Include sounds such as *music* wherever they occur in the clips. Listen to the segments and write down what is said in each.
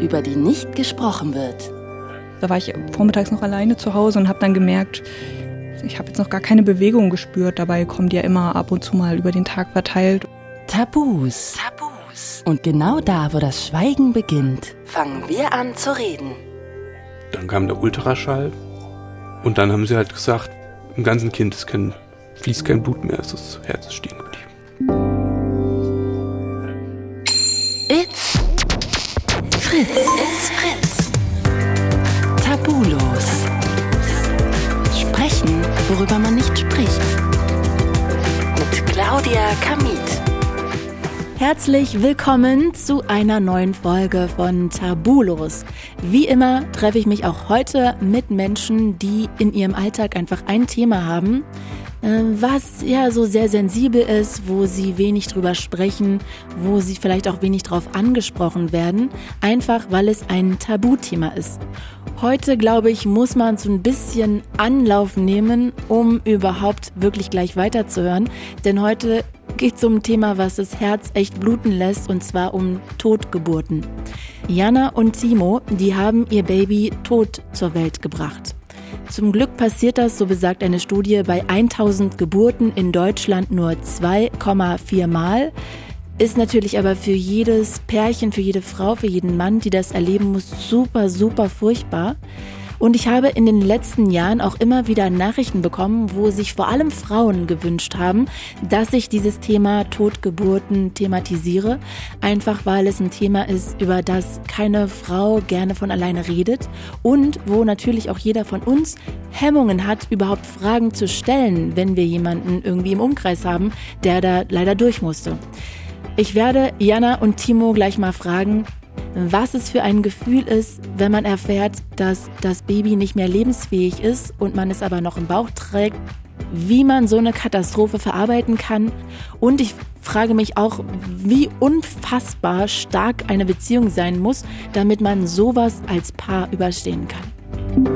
über die nicht gesprochen wird. Da war ich vormittags noch alleine zu Hause und habe dann gemerkt, ich habe jetzt noch gar keine Bewegung gespürt. Dabei kommen die ja immer ab und zu mal über den Tag verteilt. Tabus. Tabus. Und genau da, wo das Schweigen beginnt, fangen wir an zu reden. Dann kam der Ultraschall und dann haben sie halt gesagt, im ganzen Kind ist kein, fließt kein Blut mehr, es ist, das Herz ist stehen geblieben. Kamit. Herzlich willkommen zu einer neuen Folge von Tabulos. Wie immer treffe ich mich auch heute mit Menschen, die in ihrem Alltag einfach ein Thema haben, was ja so sehr sensibel ist, wo sie wenig drüber sprechen, wo sie vielleicht auch wenig drauf angesprochen werden, einfach weil es ein Tabuthema ist. Heute, glaube ich, muss man so ein bisschen Anlauf nehmen, um überhaupt wirklich gleich weiterzuhören. Denn heute geht es um ein Thema, was das Herz echt bluten lässt, und zwar um Totgeburten. Jana und Timo, die haben ihr Baby tot zur Welt gebracht. Zum Glück passiert das, so besagt eine Studie, bei 1000 Geburten in Deutschland nur 2,4 Mal. Ist natürlich aber für jedes Pärchen, für jede Frau, für jeden Mann, die das erleben muss, super, super furchtbar. Und ich habe in den letzten Jahren auch immer wieder Nachrichten bekommen, wo sich vor allem Frauen gewünscht haben, dass ich dieses Thema Totgeburten thematisiere. Einfach weil es ein Thema ist, über das keine Frau gerne von alleine redet und wo natürlich auch jeder von uns Hemmungen hat, überhaupt Fragen zu stellen, wenn wir jemanden irgendwie im Umkreis haben, der da leider durch musste. Ich werde Jana und Timo gleich mal fragen, was es für ein Gefühl ist, wenn man erfährt, dass das Baby nicht mehr lebensfähig ist und man es aber noch im Bauch trägt, wie man so eine Katastrophe verarbeiten kann. Und ich frage mich auch, wie unfassbar stark eine Beziehung sein muss, damit man sowas als Paar überstehen kann.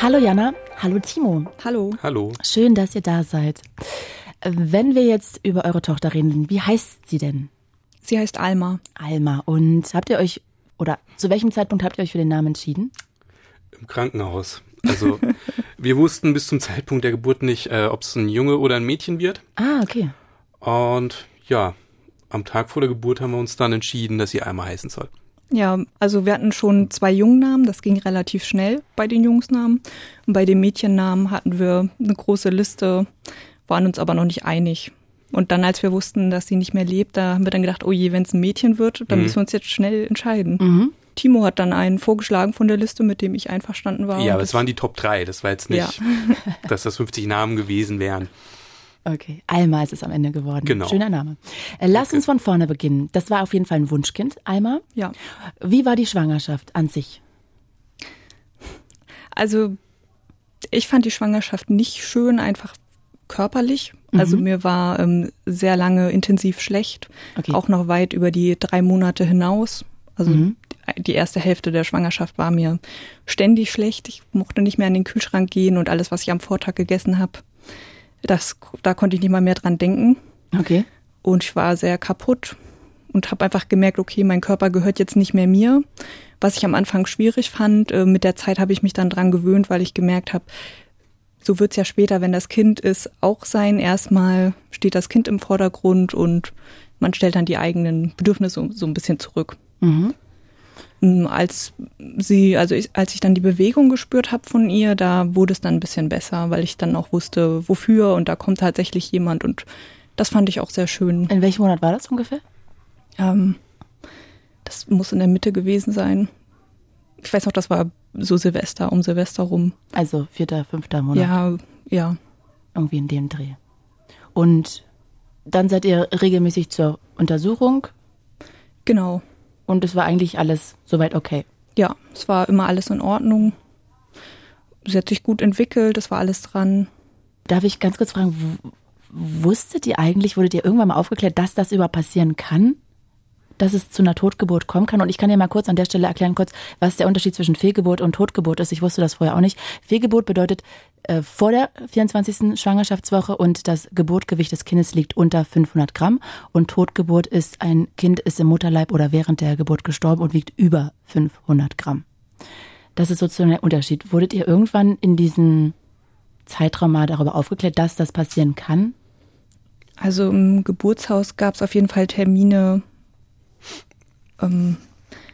Hallo Jana, hallo Timo. Hallo. Hallo. Schön, dass ihr da seid. Wenn wir jetzt über eure Tochter reden, wie heißt sie denn? Sie heißt Alma. Alma. Und habt ihr euch, oder zu welchem Zeitpunkt habt ihr euch für den Namen entschieden? Im Krankenhaus. Also *laughs* wir wussten bis zum Zeitpunkt der Geburt nicht, äh, ob es ein Junge oder ein Mädchen wird. Ah, okay. Und ja, am Tag vor der Geburt haben wir uns dann entschieden, dass sie Alma heißen soll. Ja, also wir hatten schon zwei Jungnamen, das ging relativ schnell bei den Jungsnamen. Und bei den Mädchennamen hatten wir eine große Liste, waren uns aber noch nicht einig. Und dann, als wir wussten, dass sie nicht mehr lebt, da haben wir dann gedacht, oh je, wenn es ein Mädchen wird, dann Mhm. müssen wir uns jetzt schnell entscheiden. Mhm. Timo hat dann einen vorgeschlagen von der Liste, mit dem ich einverstanden war. ja, aber das- es waren die Top 3. Das war jetzt nicht, *laughs* dass das 50 Namen gewesen wären. Okay. Alma ist es am Ende geworden. Genau. Schöner Name. Äh, lass Okay. uns von vorne beginnen. Das war auf jeden Fall ein Wunschkind, Alma. Ja, Wie war die Schwangerschaft an sich? also ich fand die Schwangerschaft nicht schön, einfach körperlich. Also Mhm. mir war ähm, sehr lange intensiv schlecht, Okay. auch noch weit über die drei Monate hinaus. Also Mhm. die erste Hälfte der Schwangerschaft war mir ständig schlecht. Ich mochte nicht mehr an den Kühlschrank gehen und alles, was ich am Vortag gegessen habe, das, da konnte ich nicht mal mehr dran denken. Okay. Und ich war sehr kaputt und habe einfach gemerkt, okay, mein Körper gehört jetzt nicht mehr mir. Was ich am Anfang schwierig fand, äh, mit der Zeit habe ich mich dann dran gewöhnt, weil ich gemerkt habe, so wird's ja später, wenn das Kind ist, auch sein. Erstmal steht das Kind im Vordergrund und man stellt dann die eigenen Bedürfnisse so, ein bisschen zurück. Mhm. Mm, Als sie, also ich, als ich dann die Bewegung gespürt habe von ihr, da wurde es dann ein bisschen besser, weil ich dann auch wusste, wofür und da kommt tatsächlich jemand und das fand ich auch sehr schön. In welchem Monat war das ungefähr? Ähm, das muss in der Mitte gewesen sein. Ich weiß noch, das war so Silvester, um Silvester rum. Also vierter, fünfter Monat. Ja, ja. Irgendwie in dem Dreh. Und dann seid ihr regelmäßig zur Untersuchung Genau. und es war eigentlich alles soweit okay. Ja, es war immer alles in Ordnung. Sie hat sich gut entwickelt, es war alles dran. Darf ich ganz kurz fragen, wusstet ihr eigentlich, wurdet ihr irgendwann mal aufgeklärt, dass das überhaupt passieren kann? Dass es zu einer Totgeburt kommen kann. Und ich kann dir mal kurz an der Stelle erklären, kurz, was der Unterschied zwischen Fehlgeburt und Totgeburt ist. Ich wusste das vorher auch nicht. Fehlgeburt bedeutet äh, vor der 24. Schwangerschaftswoche und das Geburtgewicht des Kindes liegt unter 500 Gramm. Und Totgeburt ist, ein Kind ist im Mutterleib oder während der Geburt gestorben und wiegt über 500 Gramm. Das ist sozusagen der Unterschied. Wurdet ihr irgendwann in diesem Zeitraum mal darüber aufgeklärt, dass das passieren kann? Also im Geburtshaus gab es auf jeden Fall Termine. Ähm,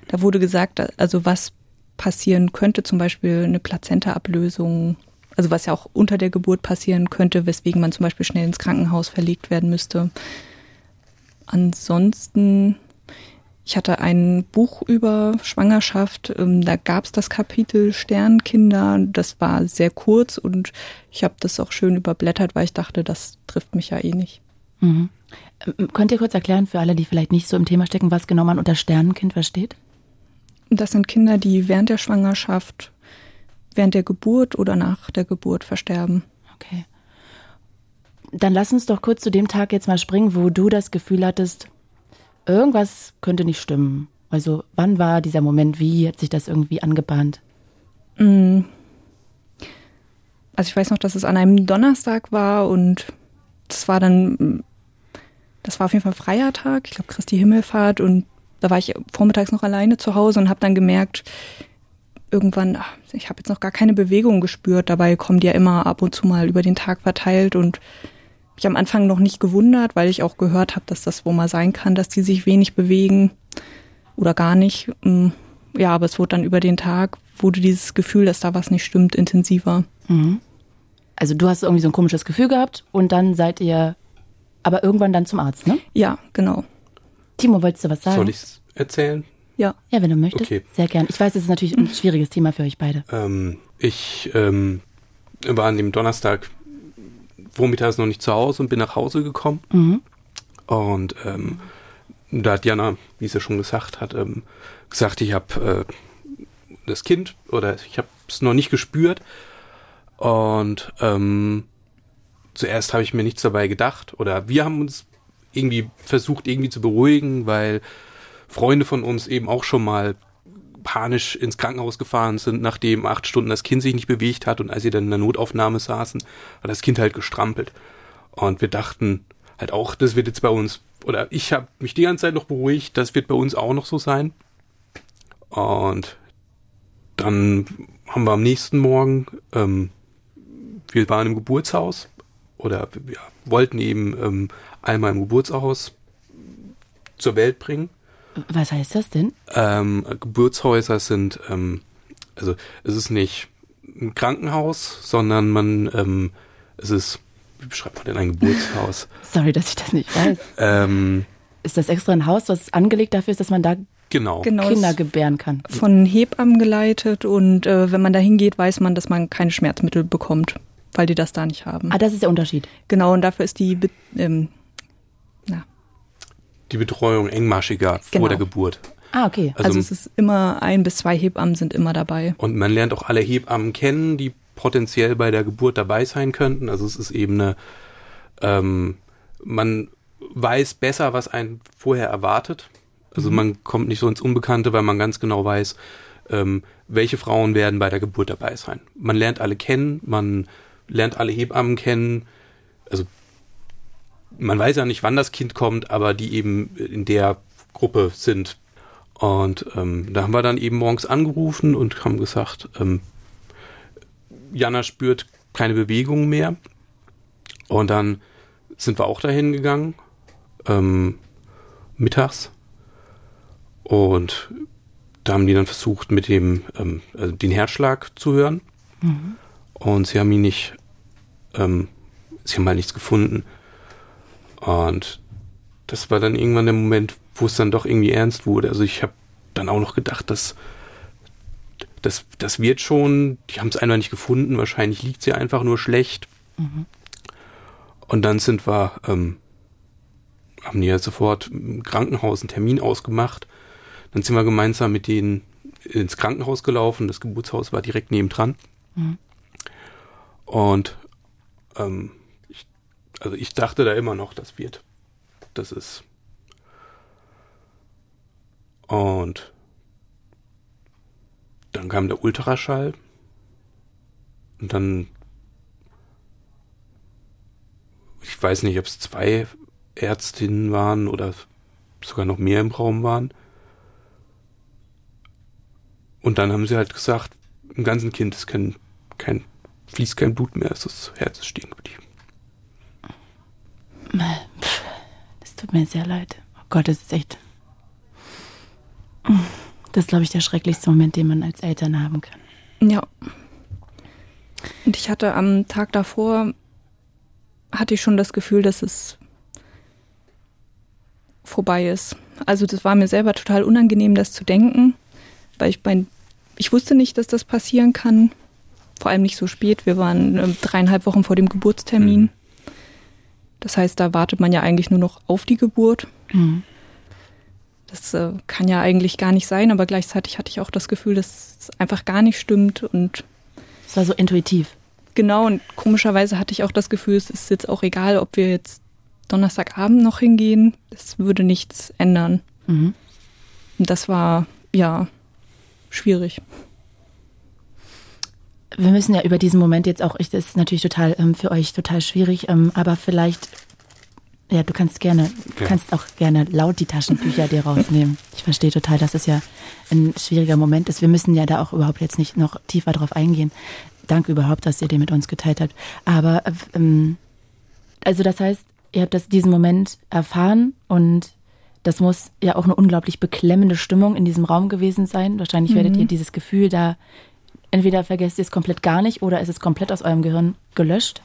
da wurde gesagt, also was passieren könnte, zum Beispiel eine Plazentaablösung, also was ja auch unter der Geburt passieren könnte, weswegen man zum Beispiel schnell ins Krankenhaus verlegt werden müsste. Ansonsten, ich hatte ein Buch über Schwangerschaft, ähm, da gab es das Kapitel Sternkinder, das war sehr kurz und ich habe das auch schön überblättert, weil ich dachte, das trifft mich ja eh nicht. Mhm. Ähm, könnt ihr kurz erklären für alle, die vielleicht nicht so im Thema stecken, was genau man unter Sternenkind versteht? Das sind Kinder, die während der Schwangerschaft, während der Geburt oder nach der Geburt versterben. Okay. Dann lass uns doch kurz zu dem Tag jetzt mal springen, wo du das Gefühl hattest, irgendwas könnte nicht stimmen. Also wann war dieser Moment? Wie hat sich das irgendwie angebahnt? Mm. Also ich weiß noch, dass es an einem Donnerstag war und das war dann das war auf jeden Fall freier Tag, ich glaube Christi Himmelfahrt und da war ich vormittags noch alleine zu Hause und habe dann gemerkt, irgendwann, ach, ich habe jetzt noch gar keine Bewegung gespürt. Dabei kommen die ja immer ab und zu mal über den Tag verteilt und ich am Anfang noch nicht gewundert, weil ich auch gehört habe, dass das wohl mal sein kann, dass die sich wenig bewegen oder gar nicht. Mm, ja, aber es wurde dann über den Tag, wurde dieses Gefühl, dass da was nicht stimmt, intensiver. Mhm. Also du hast irgendwie so ein komisches Gefühl gehabt und dann seid ihr aber irgendwann dann zum Arzt, ne? Ja, genau. Timo, wolltest du was sagen? Soll ich es erzählen? Ja. Ja, wenn du möchtest. Okay. Sehr gern. Ich weiß, es ist natürlich ein schwieriges Thema für euch beide. Ähm, ich ähm, war an dem Donnerstag vormittags noch nicht zu Hause und bin nach Hause gekommen. Mhm. Und ähm, da hat Jana, wie sie schon gesagt hat, ähm, gesagt, ich habe äh, das Kind oder ich habe es noch nicht gespürt. Und ähm, zuerst habe ich mir nichts dabei gedacht oder wir haben uns irgendwie versucht irgendwie zu beruhigen, weil Freunde von uns eben auch schon mal panisch ins Krankenhaus gefahren sind, nachdem acht Stunden das Kind sich nicht bewegt hat und als sie dann in der Notaufnahme saßen, hat das Kind halt gestrampelt. Und wir dachten halt auch, das wird jetzt bei uns, oder ich habe mich die ganze Zeit noch beruhigt, das wird bei uns auch noch so sein. Und dann haben wir am nächsten Morgen, ähm, wir waren im Geburtshaus oder ja, wollten eben ähm, einmal im Geburtshaus zur Welt bringen. Was heißt das denn? Ähm, Geburtshäuser sind, ähm, also es ist nicht ein Krankenhaus, sondern man, ähm, es ist, wie beschreibt man denn ein Geburtshaus? *laughs* Sorry, dass ich das nicht weiß. Ähm, ist das extra ein Haus, was angelegt dafür ist, dass man da genau. genau Kinder gebären kann? Von Hebammen geleitet und äh, wenn man da hingeht, weiß man, dass man keine Schmerzmittel bekommt weil die das da nicht haben. Ah, das ist der Unterschied. Genau, und dafür ist die, ähm, na. Die Betreuung engmaschiger genau. vor der Geburt. Ah, okay. Also, also es ist immer ein bis zwei Hebammen sind immer dabei. Und man lernt auch alle Hebammen kennen, die potenziell bei der Geburt dabei sein könnten. Also es ist eben eine, ähm, man weiß besser, was einen vorher erwartet. Also mhm. man kommt nicht so ins Unbekannte, weil man ganz genau weiß, ähm, welche Frauen werden bei der Geburt dabei sein. Man lernt alle kennen, man lernt alle Hebammen kennen. Also man weiß ja nicht, wann das Kind kommt, aber die eben in der Gruppe sind. Und ähm, da haben wir dann eben morgens angerufen und haben gesagt, ähm, Jana spürt keine Bewegung mehr. Und dann sind wir auch dahin gegangen, ähm, mittags. Und da haben die dann versucht, mit dem ähm, also den Herzschlag zu hören. Mhm. Und sie haben ihn nicht, ähm, sie haben halt nichts gefunden. Und das war dann irgendwann der Moment, wo es dann doch irgendwie ernst wurde. Also ich habe dann auch noch gedacht, dass das, das wird schon, die haben es einfach nicht gefunden, wahrscheinlich liegt sie einfach nur schlecht. Mhm. Und dann sind wir, ähm, haben die ja sofort im Krankenhaus einen Termin ausgemacht. Dann sind wir gemeinsam mit denen ins Krankenhaus gelaufen. Das Geburtshaus war direkt nebendran. Mhm. Und ähm, ich, also ich dachte da immer noch, das wird. Das ist. Und dann kam der Ultraschall. Und dann, ich weiß nicht, ob es zwei Ärztinnen waren oder sogar noch mehr im Raum waren. Und dann haben sie halt gesagt, im ganzen Kind ist kein, kein, fließt kein Blut mehr, das Herz ist stehen geblieben. Das tut mir sehr leid. Oh Gott, das ist echt. Das ist, glaube ich, der schrecklichste Moment, den man als Eltern haben kann. Ja. Und ich hatte am Tag davor, hatte ich schon das Gefühl, dass es vorbei ist. Also das war mir selber total unangenehm, das zu denken, weil ich mein, ich wusste nicht, dass das passieren kann. Vor allem nicht so spät. Wir waren äh, dreieinhalb Wochen vor dem Geburtstermin. Mhm. Das heißt, da wartet man ja eigentlich nur noch auf die Geburt. Mhm. Das äh, kann ja eigentlich gar nicht sein, aber gleichzeitig hatte ich auch das Gefühl, dass es einfach gar nicht stimmt und es war so intuitiv. Genau, und komischerweise hatte ich auch das Gefühl, es ist jetzt auch egal, ob wir jetzt Donnerstagabend noch hingehen. Es würde nichts ändern. Mhm. Und das war, ja, schwierig. Wir müssen ja über diesen Moment jetzt auch, ich, das ist natürlich total ähm, für euch total schwierig, ähm, aber vielleicht, ja, du kannst gerne, du kannst auch gerne laut die Taschenbücher dir rausnehmen. Ich verstehe total, dass es ja ein schwieriger Moment ist. Wir müssen ja da auch überhaupt jetzt nicht noch tiefer drauf eingehen. Danke überhaupt, dass ihr den mit uns geteilt habt. Aber ähm, also das heißt, ihr habt das, diesen Moment erfahren und das muss ja auch eine unglaublich beklemmende Stimmung in diesem Raum gewesen sein. Wahrscheinlich mhm. werdet ihr dieses Gefühl da, entweder vergesst ihr es komplett gar nicht oder ist es komplett aus eurem Gehirn gelöscht.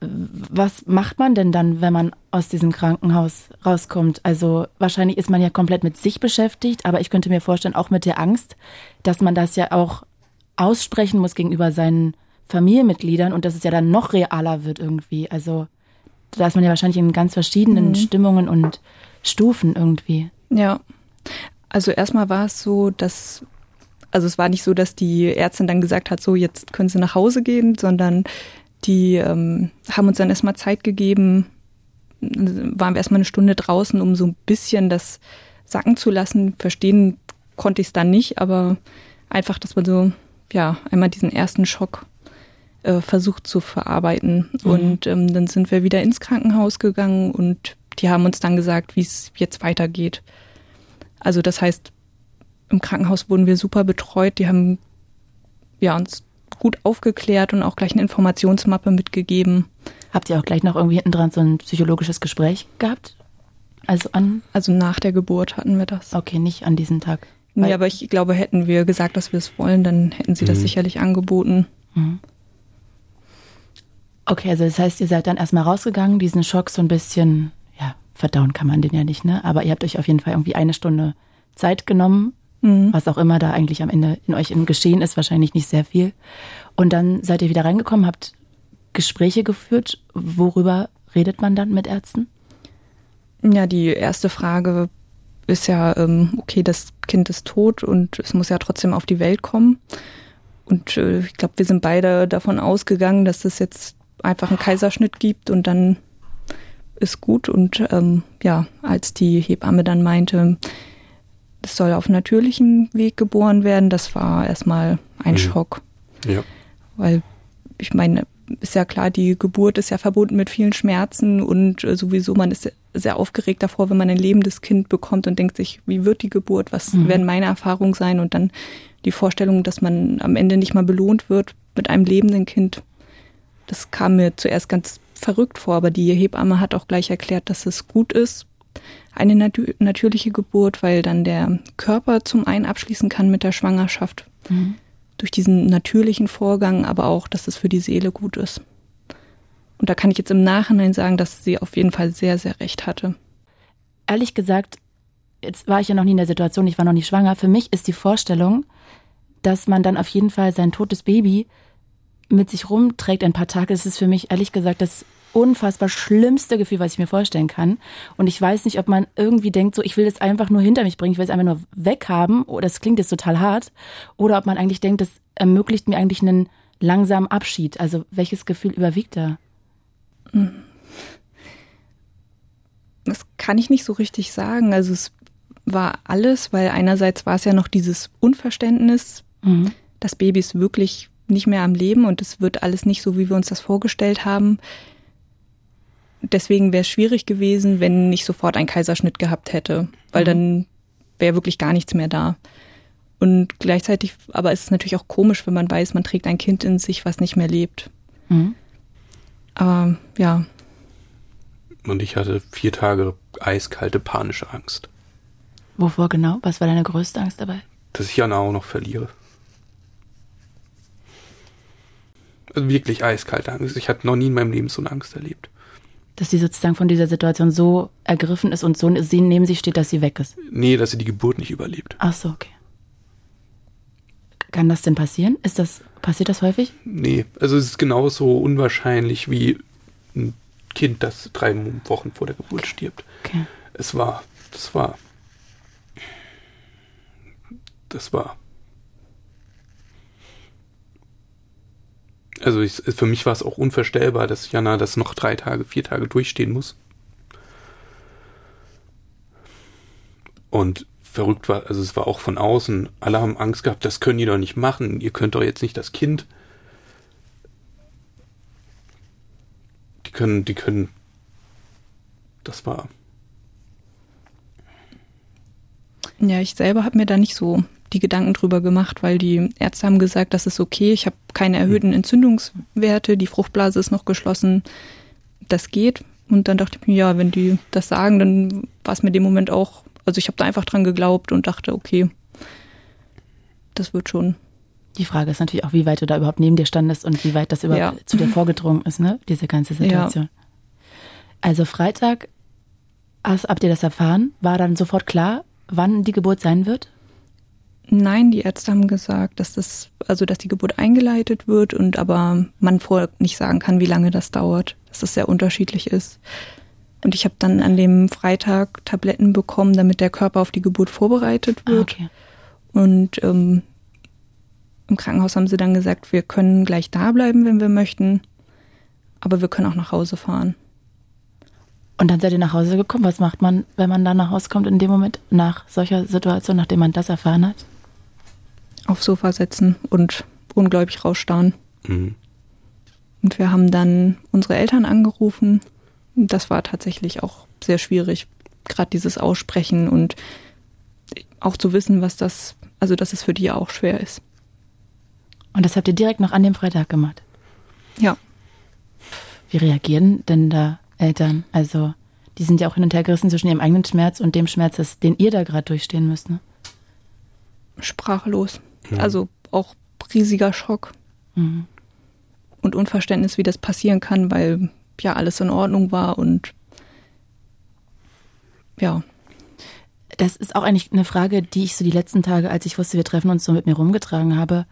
Was macht man denn dann, wenn man aus diesem Krankenhaus rauskommt? Also wahrscheinlich ist man ja komplett mit sich beschäftigt, aber ich könnte mir vorstellen, auch mit der Angst, dass man das ja auch aussprechen muss gegenüber seinen Familienmitgliedern und dass es ja dann noch realer wird irgendwie. Also da ist man ja wahrscheinlich in ganz verschiedenen mhm. Stimmungen und Stufen irgendwie. Ja. Also erstmal war es so, dass, also es war nicht so, dass die Ärztin dann gesagt hat, so jetzt können Sie nach Hause gehen, sondern die ähm, haben uns dann erstmal Zeit gegeben, waren wir erstmal eine Stunde draußen, um so ein bisschen das sacken zu lassen. Verstehen konnte ich es dann nicht, aber einfach, dass man so, ja, einmal diesen ersten Schock äh, versucht zu verarbeiten. Mhm. Und ähm, dann sind wir wieder ins Krankenhaus gegangen und die haben uns dann gesagt, wie es jetzt weitergeht. Also das heißt, im Krankenhaus wurden wir super betreut. Die haben ja, uns gut aufgeklärt und auch gleich eine Informationsmappe mitgegeben. Habt ihr auch gleich noch irgendwie hinten dran so ein psychologisches Gespräch gehabt? Also an? Also nach der Geburt hatten wir das. Okay, nicht an diesem Tag. Nee, aber ich glaube, hätten wir gesagt, dass wir es wollen, dann hätten sie mhm. das sicherlich angeboten. Mhm. Okay, also das heißt, ihr seid dann erstmal rausgegangen, diesen Schock so ein bisschen, ja, verdauen kann man den ja nicht, ne? Aber ihr habt euch auf jeden Fall irgendwie eine Stunde Zeit genommen, mhm. was auch immer da eigentlich am Ende in euch im Geschehen ist, wahrscheinlich nicht sehr viel. Und dann seid ihr wieder reingekommen, habt Gespräche geführt. Worüber redet man dann mit Ärzten? Ja, die erste Frage ist ja, ähm, okay, das Kind ist tot und es muss ja trotzdem auf die Welt kommen. Und äh, ich glaube, wir sind beide davon ausgegangen, dass das jetzt einfach einen Kaiserschnitt gibt und dann ist gut. Und ähm, ja, als die Hebamme dann meinte, es soll auf natürlichem Weg geboren werden, das war erstmal ein mhm. Schock. Ja. Weil ich meine, ist ja klar, die Geburt ist ja verbunden mit vielen Schmerzen und äh, sowieso man ist sehr aufgeregt davor, wenn man ein lebendes Kind bekommt und denkt sich, wie wird die Geburt, was mhm. werden meine Erfahrungen sein und dann die Vorstellung, dass man am Ende nicht mal belohnt wird mit einem lebenden Kind. Das kam mir zuerst ganz verrückt vor, aber die Hebamme hat auch gleich erklärt, dass es gut ist, eine nat natürliche Geburt, weil dann der Körper zum einen abschließen kann mit der Schwangerschaft. Mhm. Durch diesen natürlichen Vorgang, aber auch, dass es für die Seele gut ist. Und da kann ich jetzt im Nachhinein sagen, dass sie auf jeden Fall sehr, sehr recht hatte. Ehrlich gesagt, jetzt war ich ja noch nie in der Situation, ich war noch nicht schwanger. Für mich ist die Vorstellung, dass man dann auf jeden Fall sein totes Baby mit sich rumträgt ein paar Tage, das ist für mich ehrlich gesagt das unfassbar schlimmste Gefühl, was ich mir vorstellen kann. Und ich weiß nicht, ob man irgendwie denkt, so ich will das einfach nur hinter mich bringen, ich will es einfach nur weghaben, oder das klingt jetzt total hart, oder ob man eigentlich denkt, das ermöglicht mir eigentlich einen langsamen Abschied. Also welches Gefühl überwiegt da? Das kann ich nicht so richtig sagen. Also es war alles, weil einerseits war es ja noch dieses Unverständnis, mhm. das Baby ist wirklich nicht mehr am Leben und es wird alles nicht so, wie wir uns das vorgestellt haben. Deswegen wäre es schwierig gewesen, wenn ich sofort einen Kaiserschnitt gehabt hätte, weil mhm. dann wäre wirklich gar nichts mehr da. Und gleichzeitig, aber ist es natürlich auch komisch, wenn man weiß, man trägt ein Kind in sich, was nicht mehr lebt. Mhm. Aber ja. Und ich hatte vier Tage eiskalte, panische Angst. Wovor genau? Was war deine größte Angst dabei? Dass ich Jana auch noch verliere. Also wirklich eiskalte Angst. Ich hatte noch nie in meinem Leben so eine Angst erlebt. Dass sie sozusagen von dieser Situation so ergriffen ist und so neben sie steht, dass sie weg ist? Nee, dass sie die Geburt nicht überlebt. Ach so, okay. Kann das denn passieren? Ist das, passiert das häufig? Nee, also es ist genauso unwahrscheinlich wie ein Kind, das drei Wochen vor der Geburt stirbt. Okay. Es war, das war, das war. Also ich, für mich war es auch unvorstellbar, dass Jana das noch drei Tage, vier Tage durchstehen muss. Und verrückt war, also es war auch von außen, alle haben Angst gehabt, das können die doch nicht machen, ihr könnt doch jetzt nicht das Kind. Die können, die können, das war. Ja, ich selber habe mir da nicht so die Gedanken drüber gemacht, weil die Ärzte haben gesagt, das ist okay, ich habe keine erhöhten Entzündungswerte, die Fruchtblase ist noch geschlossen, das geht. Und dann dachte ich mir, ja, wenn die das sagen, dann war es mir dem Moment auch also ich habe da einfach dran geglaubt und dachte, okay, das wird schon. Die Frage ist natürlich auch, wie weit du da überhaupt neben dir standest und wie weit das überhaupt ja. zu dir vorgedrungen ist, ne? Diese ganze Situation. Ja. Also Freitag habt ihr das erfahren? War dann sofort klar, wann die Geburt sein wird? Nein, die Ärzte haben gesagt, dass das, also dass die Geburt eingeleitet wird und aber man vorher nicht sagen kann, wie lange das dauert, dass das sehr unterschiedlich ist. Und ich habe dann an dem Freitag Tabletten bekommen, damit der Körper auf die Geburt vorbereitet ah, wird. Ah, okay. Und ähm, im Krankenhaus haben sie dann gesagt, wir können gleich da bleiben, wenn wir möchten, aber wir können auch nach Hause fahren. Und dann seid ihr nach Hause gekommen. Was macht man, wenn man dann nach Hause kommt in dem Moment, nach solcher Situation, nachdem man das erfahren hat? Aufs Sofa setzen und ungläubig rausstarren. Mhm. Und wir haben dann unsere Eltern angerufen das war tatsächlich auch sehr schwierig, gerade dieses Aussprechen und auch zu wissen, was das, also dass es für die auch schwer ist. Und das habt ihr direkt noch an dem Freitag gemacht? Ja. Wie reagieren denn da Eltern? Also, die sind ja auch hin und her gerissen zwischen ihrem eigenen Schmerz und dem Schmerz, den ihr da gerade durchstehen müsst, ne? Sprachlos. Mhm. Also auch riesiger Schock. Mhm. Und Unverständnis, wie das passieren kann, weil ja alles in Ordnung war und ja. Das ist auch eigentlich eine Frage, die ich so die letzten Tage, als ich wusste, wir treffen uns, so mit mir rumgetragen habe.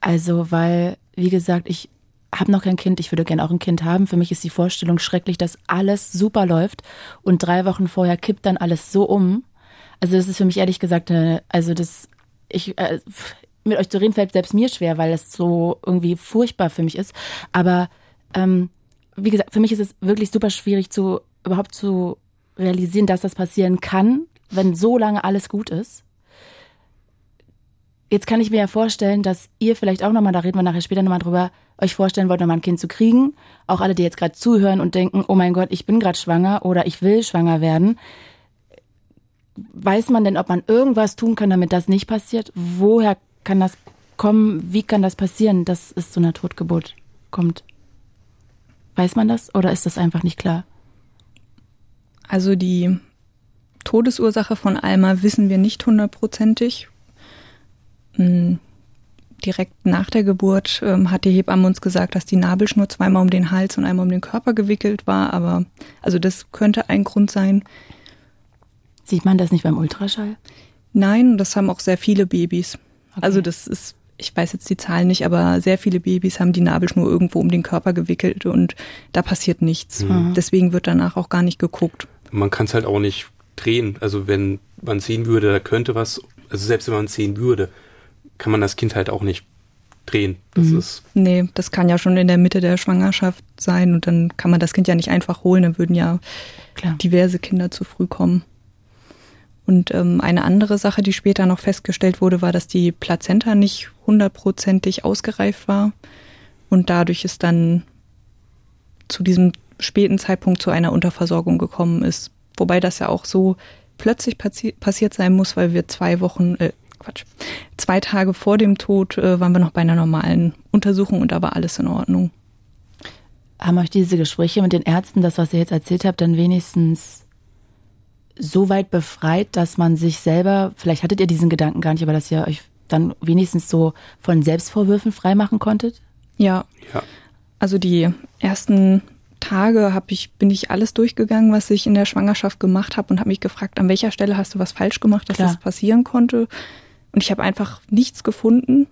Also, weil, wie gesagt, ich habe noch kein Kind, ich würde gerne auch ein Kind haben. Für mich ist die Vorstellung schrecklich, dass alles super läuft und drei Wochen vorher kippt dann alles so um. Also, das ist für mich ehrlich gesagt, eine, also das, ich, äh, mit euch zu reden fällt selbst mir schwer, weil es so irgendwie furchtbar für mich ist. Aber ähm, wie gesagt, für mich ist es wirklich super schwierig zu überhaupt zu realisieren, dass das passieren kann, wenn so lange alles gut ist. Jetzt kann ich mir ja vorstellen, dass ihr vielleicht auch nochmal, da reden wir nachher später nochmal drüber, euch vorstellen wollt, nochmal ein Kind zu kriegen. Auch alle, die jetzt gerade zuhören und denken, oh mein Gott, ich bin gerade schwanger oder ich will schwanger werden. Weiß man denn, ob man irgendwas tun kann, damit das nicht passiert? Woher kann das kommen? Wie kann das passieren, dass es zu einer Totgeburt kommt? Weiß man das oder ist das einfach nicht klar? Also die Todesursache von Alma wissen wir nicht hundertprozentig. Hm, direkt nach der Geburt ähm, hat die Hebamme uns gesagt, dass die Nabelschnur zweimal um den Hals und einmal um den Körper gewickelt war, aber also das könnte ein Grund sein. Sieht man das nicht beim Ultraschall? Nein, das haben auch sehr viele Babys. Okay. Also das ist ich weiß jetzt die Zahlen nicht, aber sehr viele Babys haben die Nabelschnur irgendwo um den Körper gewickelt und da passiert nichts. Mhm. Deswegen wird danach auch gar nicht geguckt. Man kann es halt auch nicht drehen. Also wenn man sehen würde, da könnte was, also selbst wenn man sehen würde, kann man das Kind halt auch nicht drehen. Das mhm. ist nee, das kann ja schon in der Mitte der Schwangerschaft sein und dann kann man das Kind ja nicht einfach holen, dann würden ja Klar. diverse Kinder zu früh kommen. Und ähm, eine andere Sache, die später noch festgestellt wurde, war, dass die Plazenta nicht hundertprozentig ausgereift war. Und dadurch ist dann zu diesem späten Zeitpunkt zu einer Unterversorgung gekommen ist. Wobei das ja auch so plötzlich passi passiert sein muss, weil wir zwei Wochen, äh, Quatsch, zwei Tage vor dem Tod äh, waren wir noch bei einer normalen Untersuchung und da war alles in Ordnung. Haben euch diese Gespräche mit den Ärzten, das, was ihr jetzt erzählt habt, dann wenigstens so weit befreit, dass man sich selber, vielleicht hattet ihr diesen Gedanken gar nicht, aber dass ihr euch dann wenigstens so von Selbstvorwürfen freimachen konntet? Ja. Ja. Also die ersten Tage hab ich, bin ich alles durchgegangen, was ich in der Schwangerschaft gemacht habe und habe mich gefragt, an welcher Stelle hast du was falsch gemacht, dass Klar. das passieren konnte. Und ich habe einfach nichts gefunden.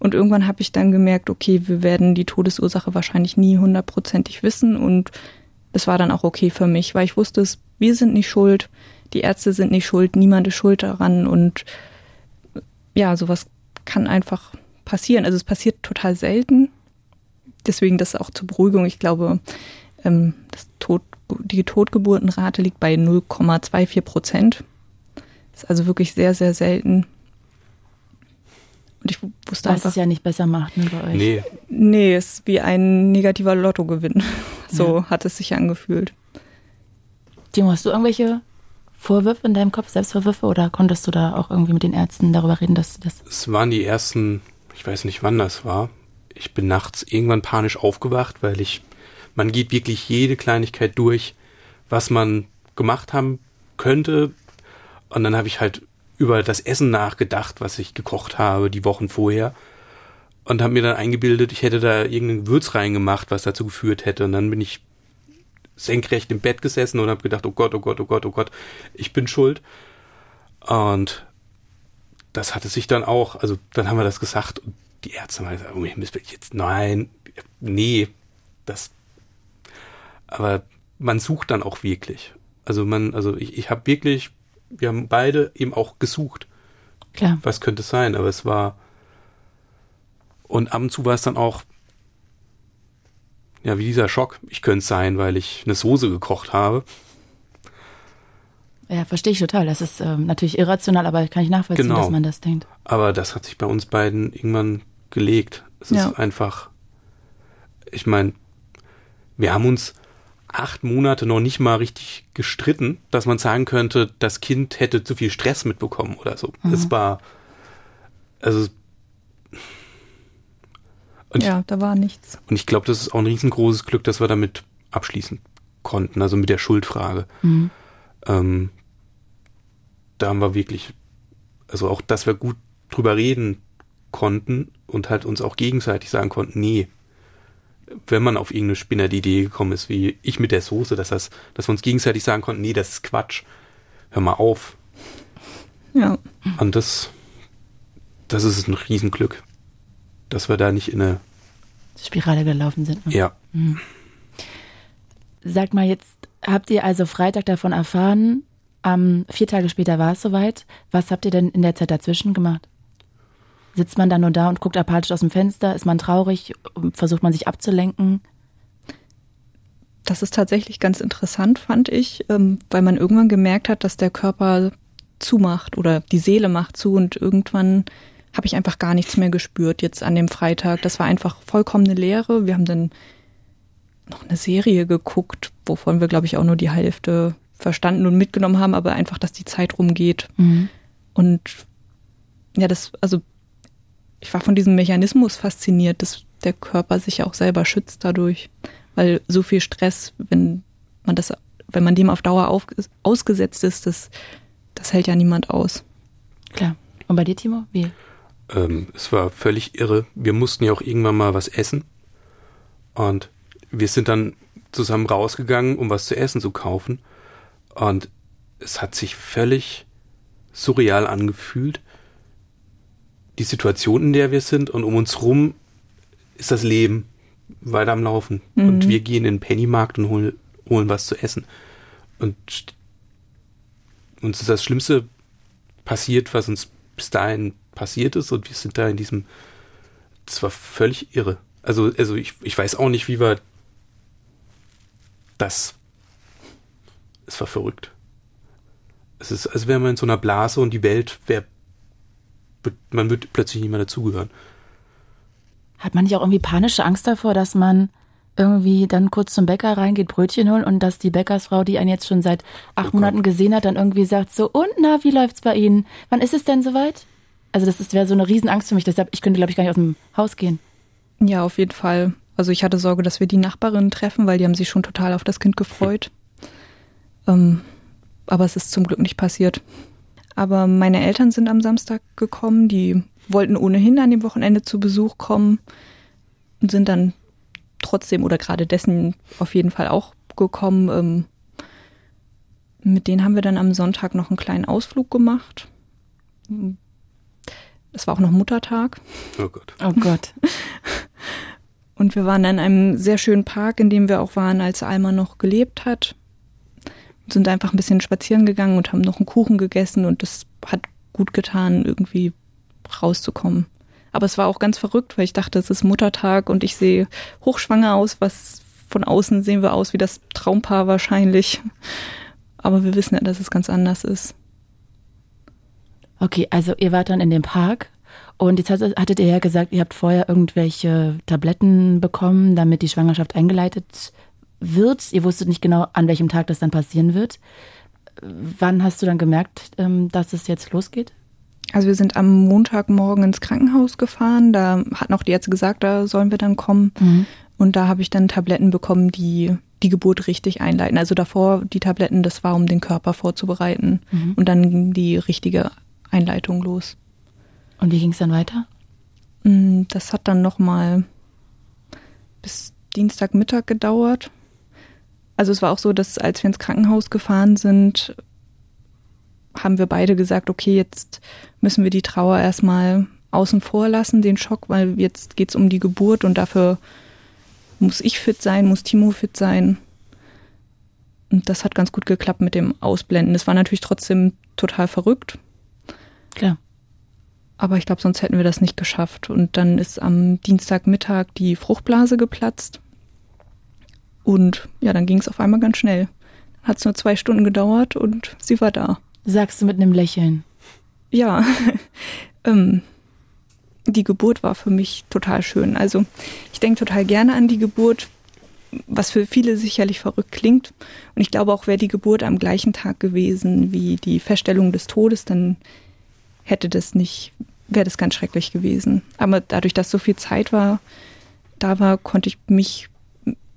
Und irgendwann habe ich dann gemerkt, okay, wir werden die Todesursache wahrscheinlich nie hundertprozentig wissen. Und es war dann auch okay für mich, weil ich wusste, es, wir sind nicht schuld, die Ärzte sind nicht schuld, niemand ist schuld daran. Und ja, sowas kann einfach passieren. Also es passiert total selten. Deswegen das auch zur Beruhigung. Ich glaube, ähm, das Tod, die Totgeburtenrate liegt bei 0,24 Prozent. Das ist also wirklich sehr, sehr selten. Und ich wusste Was einfach, es ja nicht besser macht, ne, bei euch. Nee, nee, es ist wie ein negativer Lottogewinn. So Ja. hat es sich angefühlt. Timo, hast du irgendwelche Vorwürfe in deinem Kopf, Selbstvorwürfe, oder konntest du da auch irgendwie mit den Ärzten darüber reden, dass das es waren die ersten, ich weiß nicht wann das war. Ich bin nachts irgendwann panisch aufgewacht, weil ich, man geht wirklich jede Kleinigkeit durch, was man gemacht haben könnte. Und dann habe ich halt über das Essen nachgedacht, was ich gekocht habe die Wochen vorher. Und habe mir dann eingebildet, ich hätte da irgendein Gewürz reingemacht, was dazu geführt hätte. Und dann bin ich senkrecht im Bett gesessen und habe gedacht, oh Gott, oh Gott, oh Gott, oh Gott, ich bin schuld. Und das hatte sich dann auch, also dann haben wir das gesagt und die Ärzte haben gesagt, oh, Himmels Willen, jetzt nein, nee, das, aber man sucht dann auch wirklich. Also man, also ich, ich habe wirklich, wir haben beide eben auch gesucht, klar? was könnte es sein, aber es war, und ab und zu war es dann auch, ja, wie dieser Schock, ich könnte es sein, weil ich eine Soße gekocht habe. Ja, verstehe ich total. Das ist ähm, natürlich irrational, aber kann ich nachvollziehen, Genau. dass man das denkt. Aber das hat sich bei uns beiden irgendwann gelegt. Es Ja. ist einfach, ich meine, wir haben uns acht Monate noch nicht mal richtig gestritten, dass man sagen könnte, das Kind hätte zu viel Stress mitbekommen oder so. Es war, also, und ich, Ja, da war nichts. und ich glaube, das ist auch ein riesengroßes Glück, dass wir damit abschließen konnten, also mit der Schuldfrage. Mhm. Ähm, da haben wir wirklich, also auch, dass wir gut drüber reden konnten und halt uns auch gegenseitig sagen konnten, nee, wenn man auf irgendeine spinnerte Idee gekommen ist, wie ich mit der Soße, dass das, dass wir uns gegenseitig sagen konnten, nee, das ist Quatsch, hör mal auf. Ja. Und das, das ist ein Riesenglück, dass wir da nicht in eine, Spirale gelaufen sind. Ne? ja, Sagt mal, jetzt habt ihr also Freitag davon erfahren, am vier Tage später war es soweit. Was habt ihr denn in der Zeit dazwischen gemacht? Sitzt man dann nur da und guckt apathisch aus dem Fenster? Ist man traurig? Versucht man sich abzulenken? Das ist tatsächlich ganz interessant, fand ich, ähm, weil man irgendwann gemerkt hat, dass der Körper zumacht oder die Seele macht zu und irgendwann habe ich einfach gar nichts mehr gespürt jetzt an dem Freitag. Das war einfach vollkommene Leere. Wir haben dann noch eine Serie geguckt, wovon wir, glaube ich, auch nur die Hälfte verstanden und mitgenommen haben, aber einfach, dass die Zeit rumgeht. Mhm. Und ja, das, also ich war von diesem Mechanismus fasziniert, dass der Körper sich auch selber schützt dadurch. Weil so viel Stress, wenn man das, wenn man dem auf Dauer auf, ausgesetzt ist, das, das hält ja niemand aus. Klar. Und bei dir, Timo? Wie? Ähm, es war völlig irre. Wir mussten ja auch irgendwann mal was essen. Und wir sind dann zusammen rausgegangen, um was zu essen zu kaufen. Und es hat sich völlig surreal angefühlt. Die Situation, in der wir sind und um uns rum ist das Leben weiter am Laufen. Und wir gehen in den Pennymarkt und holen, holen was zu essen. Und uns ist das Schlimmste passiert, was uns bis dahin passiert ist und wir sind da in diesem, das war völlig irre. Also, also ich, ich weiß auch nicht, wie wir das, es war verrückt. es ist, als wäre man in so einer Blase und die Welt wäre, man wird plötzlich nicht mehr dazugehören. Hat man nicht auch irgendwie panische Angst davor, dass man irgendwie dann kurz zum Bäcker reingeht, Brötchen holen und dass die Bäckersfrau, die einen jetzt schon seit acht oh Monaten gesehen hat, dann irgendwie sagt so, und na, wie läuft's bei Ihnen? Wann ist es denn soweit? Also das wäre so eine Riesenangst für mich, deshalb, ich könnte, glaube ich, gar nicht aus dem Haus gehen. Ja, auf jeden Fall. Also ich hatte Sorge, dass wir die Nachbarin treffen, weil die haben sich schon total auf das Kind gefreut. Ähm, aber es ist zum Glück nicht passiert. Aber meine Eltern sind am Samstag gekommen, die wollten ohnehin an dem Wochenende zu Besuch kommen und sind dann trotzdem oder gerade dessen auf jeden Fall auch gekommen. Ähm, mit denen haben wir dann am Sonntag noch einen kleinen Ausflug gemacht. Es war auch noch Muttertag. Oh Gott. Oh Gott. *laughs* Und wir waren in einem sehr schönen Park, in dem wir auch waren, als Alma noch gelebt hat sind einfach ein bisschen spazieren gegangen und haben noch einen Kuchen gegessen und das hat gut getan, irgendwie rauszukommen. Aber es war auch ganz verrückt, weil ich dachte, es ist Muttertag und ich sehe hochschwanger aus, was von außen sehen wir aus wie das Traumpaar wahrscheinlich. Aber wir wissen ja, dass es ganz anders ist. Okay, also ihr wart dann in dem Park und jetzt hattet ihr ja gesagt, ihr habt vorher irgendwelche Tabletten bekommen, damit die Schwangerschaft eingeleitet wird. Ihr wusstet nicht genau, an welchem Tag das dann passieren wird. Wann hast du dann gemerkt, ähm, dass es jetzt losgeht? Also wir sind am Montagmorgen ins Krankenhaus gefahren. Da hat noch die Ärzte gesagt, da sollen wir dann kommen. Mhm. Und da habe ich dann Tabletten bekommen, die die Geburt richtig einleiten. Also davor die Tabletten, das war, um den Körper vorzubereiten. Mhm. Und dann ging die richtige Einleitung los. Und wie ging es dann weiter? Mm, das hat dann nochmal bis Dienstagmittag gedauert. Also es war auch so, dass als wir ins Krankenhaus gefahren sind, haben wir beide gesagt, okay, jetzt müssen wir die Trauer erstmal außen vor lassen, den Schock, weil jetzt geht es um die Geburt und dafür muss ich fit sein, muss Timo fit sein. Und das hat ganz gut geklappt mit dem Ausblenden. Es war natürlich trotzdem total verrückt. Klar. Aber ich glaube, sonst hätten wir das nicht geschafft. Und dann ist am Dienstagmittag die Fruchtblase geplatzt. Und ja, dann ging es auf einmal ganz schnell. Hat es nur zwei Stunden gedauert und sie war da. Sagst du mit einem Lächeln? Ja. *laughs* ähm, die Geburt war für mich total schön. Also ich denke total gerne an die Geburt, was für viele sicherlich verrückt klingt. Und ich glaube auch, wäre die Geburt am gleichen Tag gewesen wie die Feststellung des Todes, dann hätte das nicht, wäre das ganz schrecklich gewesen. Aber dadurch, dass so viel Zeit war, da war, konnte ich mich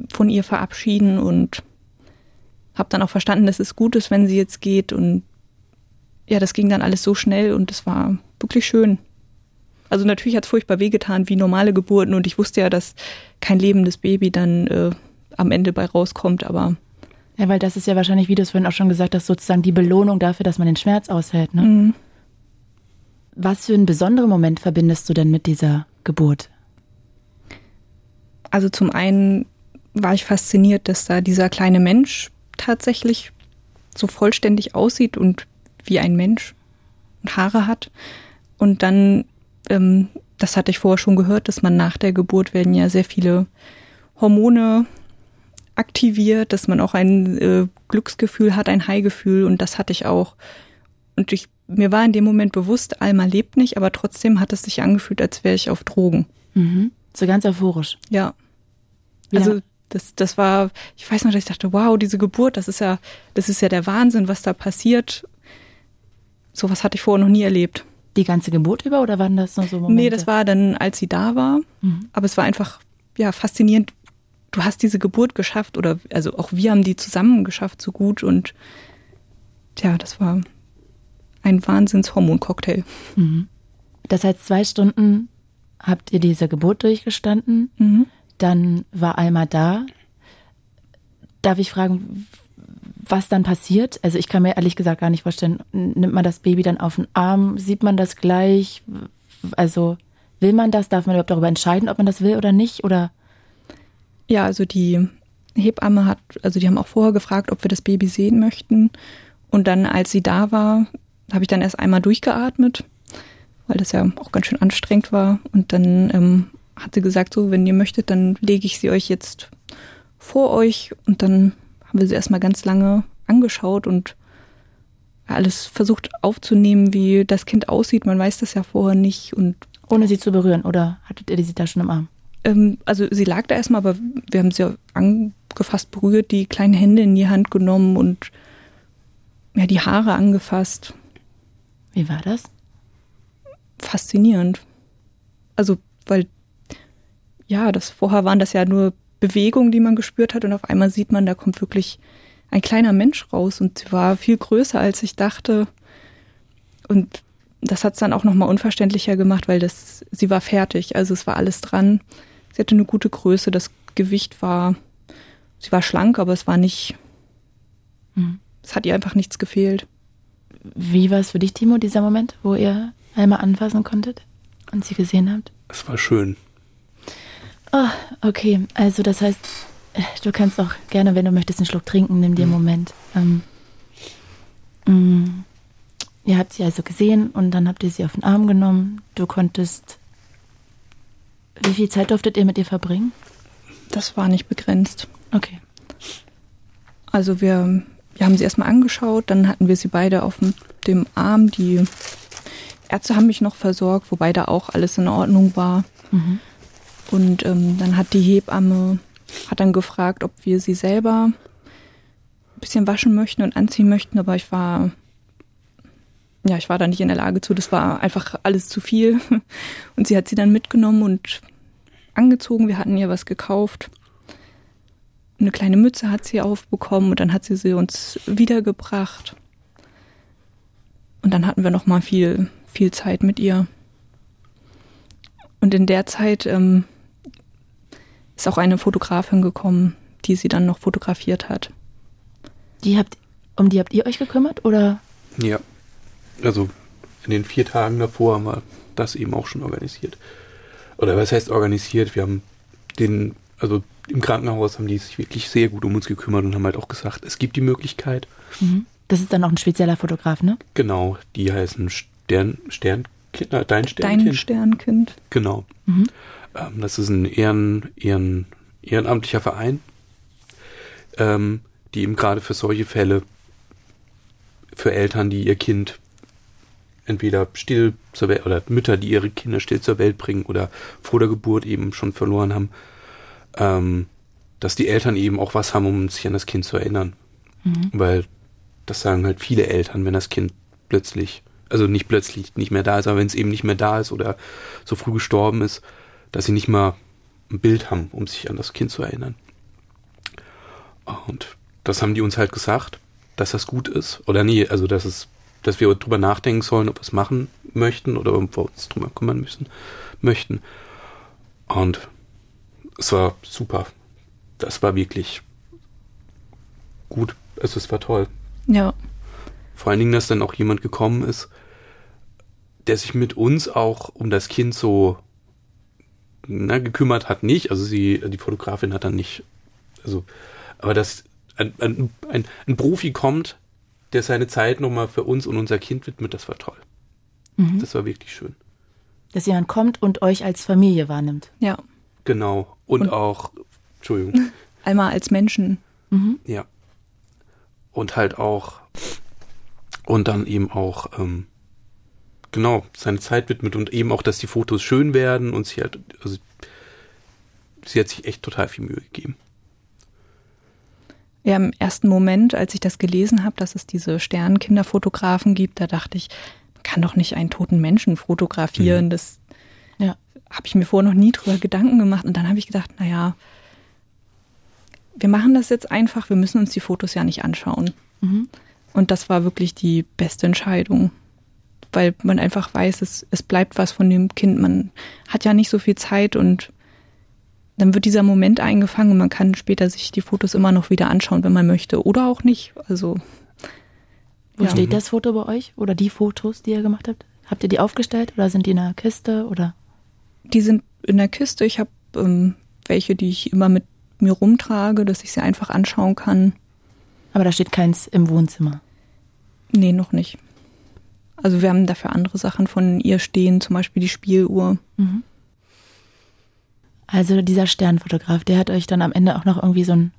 von ihr verabschieden und habe dann auch verstanden, dass es gut ist, wenn sie jetzt geht. Und ja, das ging dann alles so schnell und es war wirklich schön. Also natürlich hat es furchtbar wehgetan, wie normale Geburten und ich wusste ja, dass kein lebendes Baby dann äh, am Ende bei rauskommt, aber. Ja, weil das ist ja wahrscheinlich, wie du es vorhin auch schon gesagt hast, sozusagen die Belohnung dafür, dass man den Schmerz aushält. Ne? Mhm. Was für einen besonderen Moment verbindest du denn mit dieser Geburt? Also zum einen war ich fasziniert, dass da dieser kleine Mensch tatsächlich so vollständig aussieht und wie ein Mensch und Haare hat. Und dann, ähm, das hatte ich vorher schon gehört, dass man nach der Geburt werden ja sehr viele Hormone aktiviert, dass man auch ein äh, Glücksgefühl hat, ein High-Gefühl und das hatte ich auch. Und ich, mir war in dem Moment bewusst, Alma lebt nicht, aber trotzdem hat es sich angefühlt, als wäre ich auf Drogen. Mhm. So ganz euphorisch. Ja. Also das, das war, ich weiß noch, dass ich dachte, wow, diese Geburt, das ist ja, das ist ja der Wahnsinn, was da passiert. Sowas hatte ich vorher noch nie erlebt. Die ganze Geburt über oder waren das noch so Momente? Nee, das war dann, als sie da war. Mhm. Aber es war einfach, ja, faszinierend. Du hast diese Geburt geschafft oder, also auch wir haben die zusammen geschafft so gut und, ja, das war ein Wahnsinns-Hormoncocktail. Mhm. Das heißt, zwei Stunden habt ihr diese Geburt durchgestanden. Mhm. Dann war Alma da. Darf ich fragen, was dann passiert? Also ich kann mir ehrlich gesagt gar nicht vorstellen, nimmt man das Baby dann auf den Arm? Sieht man das gleich? Also will man das? Darf man überhaupt darüber entscheiden, ob man das will oder nicht? Oder? Ja, also die Hebamme hat, also die haben auch vorher gefragt, ob wir das Baby sehen möchten. Und dann, als sie da war, habe ich dann erst einmal durchgeatmet, weil das ja auch ganz schön anstrengend war. Und dann ähm, hat sie gesagt, so, wenn ihr möchtet, dann lege ich sie euch jetzt vor euch. Und dann haben wir sie erstmal ganz lange angeschaut und alles versucht aufzunehmen, wie das Kind aussieht. Man weiß das ja vorher nicht und ohne sie zu berühren oder hattet ihr sie da schon im Arm? Ähm, also sie lag da erstmal, aber wir haben sie angefasst, berührt, die kleinen Hände in die Hand genommen und ja, die Haare angefasst. Wie war das? Faszinierend. Also, weil, ja, das vorher waren das ja nur Bewegungen, die man gespürt hat und auf einmal sieht man, da kommt wirklich ein kleiner Mensch raus und sie war viel größer, als ich dachte. Und das hat es dann auch nochmal unverständlicher gemacht, weil das, sie war fertig, also es war alles dran. Sie hatte eine gute Größe, das Gewicht war, sie war schlank, aber es war nicht, mhm. es hat ihr einfach nichts gefehlt. Wie war es für dich, Timo, dieser Moment, wo ihr einmal anfassen konntet und sie gesehen habt? Es war schön. Oh, okay, also das heißt, du kannst auch gerne, wenn du möchtest, einen Schluck trinken, nimm dir einen mhm. Moment. Ähm, mm, ihr habt sie also gesehen und dann habt ihr sie auf den Arm genommen. Du konntest. Wie viel Zeit durftet ihr mit ihr verbringen? Das war nicht begrenzt. Okay. Also wir, wir haben sie erstmal angeschaut, dann hatten wir sie beide auf dem Arm. Die Ärzte haben mich noch versorgt, wobei da auch alles in Ordnung war. Mhm. Und ähm, dann hat die Hebamme hat dann gefragt, ob wir sie selber ein bisschen waschen möchten und anziehen möchten, aber ich war ja, ich war da nicht in der Lage zu. Das war einfach alles zu viel. *laughs* Und sie hat sie dann mitgenommen und angezogen. Wir hatten ihr was gekauft. Eine kleine Mütze hat sie aufbekommen und dann hat sie sie uns wiedergebracht. Und dann hatten wir noch mal viel, viel Zeit mit ihr. Und in der Zeit ähm, ist auch eine Fotografin gekommen, die sie dann noch fotografiert hat. Die habt, um die habt ihr euch gekümmert oder? Ja. Also in den vier Tagen davor haben wir das eben auch schon organisiert. Oder was heißt organisiert? Wir haben den, also im Krankenhaus haben die sich wirklich sehr gut um uns gekümmert und haben halt auch gesagt, es gibt die Möglichkeit. Mhm. Das ist dann auch ein spezieller Fotograf, ne? Genau, die heißen Stern, Sternkind, dein Sternkind. Dein Sternkind. Genau. Mhm. Ähm, das ist ein Ehren, Ehren, ehrenamtlicher Verein, ähm, die eben gerade für solche Fälle, für Eltern, die ihr Kind entweder still zur Welt oder Mütter, die ihre Kinder still zur Welt bringen oder vor der Geburt eben schon verloren haben, ähm, dass die Eltern eben auch was haben, um sich an das Kind zu erinnern. Mhm. Weil das sagen halt viele Eltern, wenn das Kind plötzlich, also nicht plötzlich nicht mehr da ist, aber wenn es eben nicht mehr da ist oder so früh gestorben ist, dass sie nicht mal ein Bild haben, um sich an das Kind zu erinnern. Und das haben die uns halt gesagt, dass das gut ist. Oder nee, also dass es, dass wir drüber nachdenken sollen, ob wir es machen möchten oder ob wir uns drüber kümmern müssen, möchten. Und es war super. Das war wirklich gut. Also es war toll. Ja. Vor allen Dingen, dass dann auch jemand gekommen ist, der sich mit uns auch um das Kind so na, gekümmert hat nicht, also sie, die Fotografin hat dann nicht, also, aber dass ein, ein, ein, ein Profi kommt, der seine Zeit nochmal für uns und unser Kind widmet, das war toll. Mhm. Das war wirklich schön. Dass jemand kommt und euch als Familie wahrnimmt. Ja. Genau. Und, und auch, Entschuldigung. *laughs* Einmal als Menschen. Mhm. Ja. Und halt auch, und dann eben auch, ähm, genau, seine Zeit widmet und eben auch, dass die Fotos schön werden und sie hat, also, sie hat sich echt total viel Mühe gegeben. Ja, im ersten Moment, als ich das gelesen habe, dass es diese Sternenkinderfotografen gibt, da dachte ich, man kann doch nicht einen toten Menschen fotografieren. Mhm. Das ja. Habe ich mir vorher noch nie drüber Gedanken gemacht. Und dann habe ich gedacht, naja, wir machen das jetzt einfach, wir müssen uns die Fotos ja nicht anschauen. Mhm. Und das war wirklich die beste Entscheidung weil man einfach weiß, es, es bleibt was von dem Kind. Man hat ja nicht so viel Zeit und dann wird dieser Moment eingefangen und man kann später sich die Fotos immer noch wieder anschauen, wenn man möchte oder auch nicht. Also wo ja. steht das Foto bei euch oder die Fotos, die ihr gemacht habt? Habt ihr die aufgestellt oder sind die in der Kiste oder? Die sind in der Kiste. Ich habe ähm, welche, die ich immer mit mir rumtrage, dass ich sie einfach anschauen kann. Aber da steht keins im Wohnzimmer. Nee, noch nicht. Also wir haben dafür andere Sachen von ihr stehen, zum Beispiel die Spieluhr. Mhm. Also dieser Sternfotograf, der hat euch dann am Ende auch noch irgendwie so ein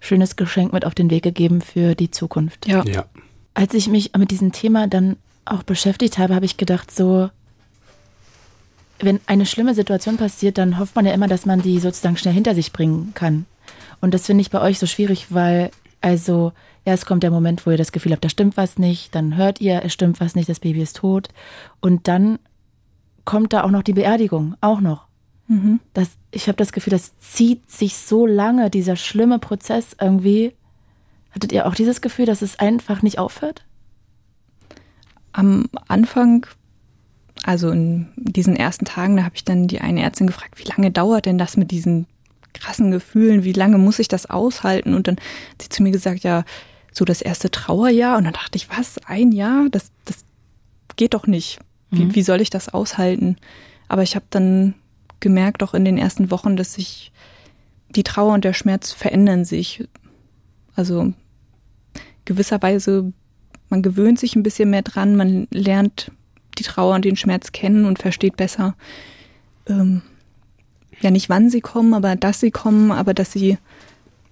schönes Geschenk mit auf den Weg gegeben für die Zukunft. Ja. ja. als ich mich mit diesem Thema dann auch beschäftigt habe, habe ich gedacht, so, wenn eine schlimme Situation passiert, dann hofft man ja immer, dass man die sozusagen schnell hinter sich bringen kann. Und das finde ich bei euch so schwierig, weil, also, erst kommt der Moment, wo ihr das Gefühl habt, da stimmt was nicht, dann hört ihr, es stimmt was nicht, das Baby ist tot. Und dann kommt da auch noch die Beerdigung, auch noch. Mhm. Das, ich habe das Gefühl, das zieht sich so lange, dieser schlimme Prozess irgendwie. Hattet ihr auch dieses Gefühl, dass es einfach nicht aufhört? Am Anfang, also in diesen ersten Tagen, da habe ich dann die eine Ärztin gefragt, wie lange dauert denn das mit diesen krassen Gefühlen? Wie lange muss ich das aushalten? Und dann hat sie zu mir gesagt, ja, so das erste Trauerjahr. Und dann dachte ich, was, ein Jahr? Das, das geht doch nicht. Wie, mhm. wie soll ich das aushalten? Aber ich habe dann gemerkt, auch in den ersten Wochen, dass sich die Trauer und der Schmerz verändern sich. Also gewisserweise man gewöhnt sich ein bisschen mehr dran, man lernt die Trauer und den Schmerz kennen und versteht besser, ähm, ja nicht wann sie kommen, aber dass sie kommen, aber dass sie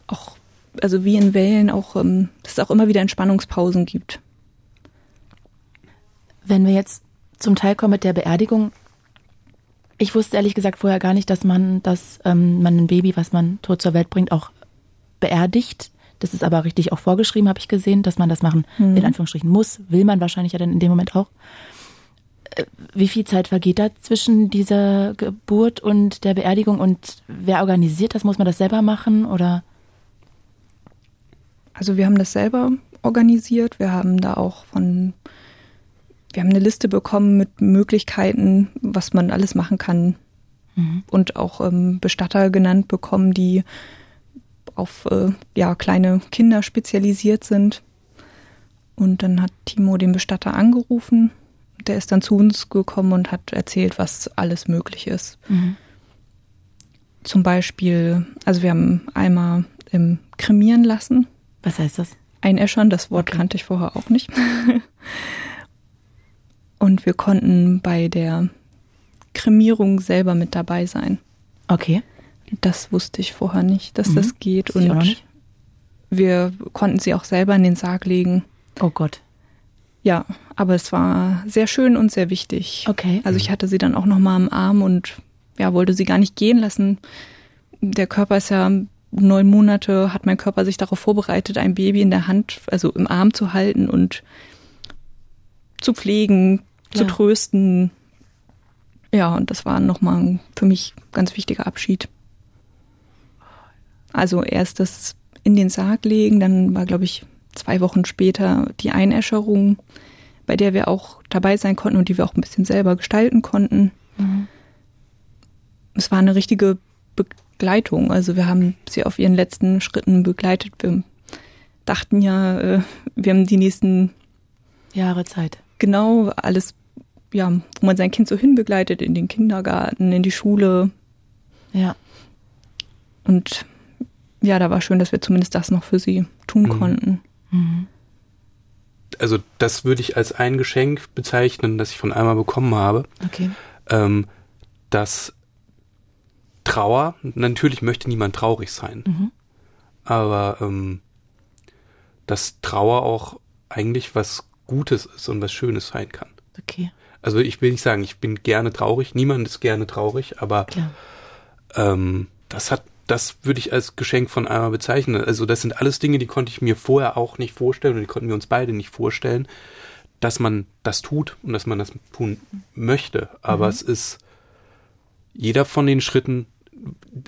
auch, also wie in Wellen auch, ähm, dass es auch immer wieder Entspannungspausen gibt. Wenn wir jetzt zum Teil kommen mit der Beerdigung, ich wusste ehrlich gesagt vorher gar nicht, dass man, dass ähm, man ein Baby, was man tot zur Welt bringt, auch beerdigt. Das ist aber richtig auch vorgeschrieben, habe ich gesehen, dass man das machen, mhm. in Anführungsstrichen muss. Will man wahrscheinlich ja dann in dem Moment auch. Wie viel Zeit vergeht da zwischen dieser Geburt und der Beerdigung und wer organisiert das? Muss man das selber machen oder? Also wir haben das selber organisiert. Wir haben da auch von, wir haben eine Liste bekommen mit Möglichkeiten, was man alles machen kann. Mhm. Und auch ähm, Bestatter genannt bekommen, die auf äh, ja, kleine Kinder spezialisiert sind. Und dann hat Timo den Bestatter angerufen. Der ist dann zu uns gekommen und hat erzählt, was alles möglich ist. Mhm. Zum Beispiel, also wir haben einmal ähm, kremieren lassen. Was heißt das? Einäschern, das Wort okay. kannte ich vorher auch nicht. *laughs* und wir konnten bei der Kremierung selber mit dabei sein. Okay. Das wusste ich vorher nicht, dass mhm. das geht. Und wir konnten sie auch selber in den Sarg legen. Oh Gott. Ja, aber es war sehr schön und sehr wichtig. Okay. Also ich hatte sie dann auch noch mal am Arm und ja, wollte sie gar nicht gehen lassen. Der Körper ist ja neun Monate, hat mein Körper sich darauf vorbereitet, ein Baby in der Hand, also im Arm zu halten und zu pflegen, ja. zu trösten. Ja, und das war nochmal für mich ganz wichtiger Abschied. Also erst das in den Sarg legen, dann war, glaube ich, zwei Wochen später die Einäscherung, bei der wir auch dabei sein konnten und die wir auch ein bisschen selber gestalten konnten. Mhm. Es war eine richtige Begleitung. Also wir haben sie auf ihren letzten Schritten begleitet. Wir dachten ja, äh, wir haben die nächsten Jahre Zeit. Genau, alles, ja, wo man sein Kind so hinbegleitet, in den Kindergarten, in die Schule. Ja. Und ja, da war schön, dass wir zumindest das noch für sie tun mhm. konnten. Mhm. Also das würde ich als ein Geschenk bezeichnen, das ich von einmal bekommen habe. Okay. Ähm, dass Trauer, natürlich möchte niemand traurig sein, mhm. aber ähm, dass Trauer auch eigentlich was Gutes ist und was Schönes sein kann. Okay. Also ich will nicht sagen, ich bin gerne traurig, niemand ist gerne traurig, aber ähm, das hat das würde ich als Geschenk von einmal bezeichnen. Also das sind alles Dinge, die konnte ich mir vorher auch nicht vorstellen und die konnten wir uns beide nicht vorstellen, dass man das tut und dass man das tun möchte. Aber mhm. es ist jeder von den Schritten,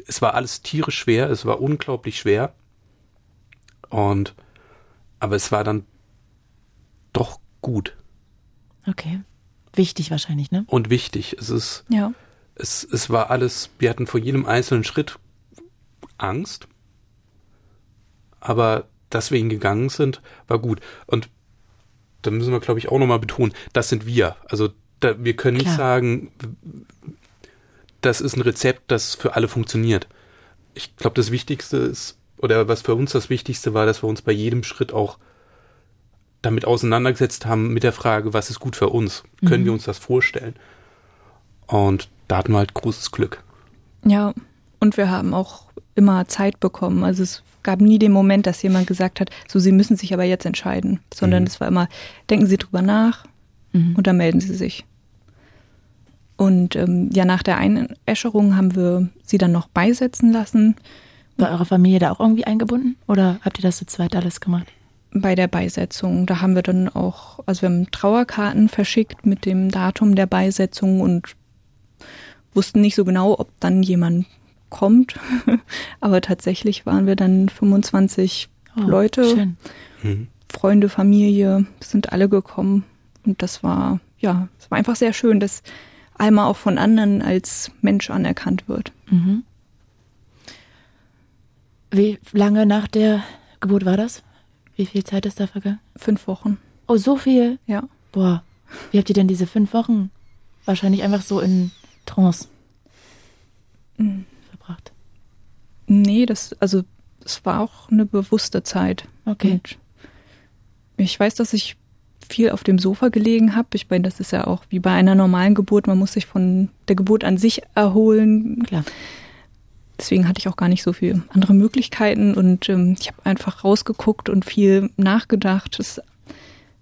es war alles tierisch schwer, es war unglaublich schwer. Und aber es war dann doch gut. Okay. Wichtig wahrscheinlich, ne? Und wichtig. Es ist, ja. es, es war alles, wir hatten vor jedem einzelnen Schritt Angst, aber dass wir ihn gegangen sind, war gut. Und da müssen wir, glaube ich, auch nochmal betonen, das sind wir. Also da, wir können Klar. nicht sagen, das ist ein Rezept, das für alle funktioniert. Ich glaube, das Wichtigste ist, oder was für uns das Wichtigste war, dass wir uns bei jedem Schritt auch damit auseinandergesetzt haben mit der Frage, was ist gut für uns? Können mhm. wir uns das vorstellen? Und da hatten wir halt großes Glück. Ja, und wir haben auch immer Zeit bekommen. Also es gab nie den Moment, dass jemand gesagt hat, so Sie müssen sich aber jetzt entscheiden, sondern mhm. es war immer, denken Sie drüber nach mhm. und dann melden Sie sich. Und ähm, ja, nach der Einäscherung haben wir sie dann noch beisetzen lassen. War eure Familie da auch irgendwie eingebunden oder habt ihr das zu zweit alles gemacht? Bei der Beisetzung. Da haben wir dann auch, also wir haben Trauerkarten verschickt mit dem Datum der Beisetzung und wussten nicht so genau, ob dann jemand kommt. *laughs* Aber tatsächlich waren wir dann 25 oh, Leute, schön. Mhm. Freunde, Familie, sind alle gekommen. Und das war, ja, es war einfach sehr schön, dass einmal auch von anderen als Mensch anerkannt wird. Mhm. Wie lange nach der Geburt war das? Wie viel Zeit ist da vergangen? Fünf Wochen. Oh, so viel? Ja. Boah. Wie habt ihr denn diese fünf Wochen wahrscheinlich einfach so in Trance mhm. Nee, das, also es war auch eine bewusste Zeit. Okay. Und ich weiß, dass ich viel auf dem Sofa gelegen habe. Ich meine, das ist ja auch wie bei einer normalen Geburt, man muss sich von der Geburt an sich erholen. Klar. Deswegen hatte ich auch gar nicht so viele andere Möglichkeiten und ähm, ich habe einfach rausgeguckt und viel nachgedacht. Das,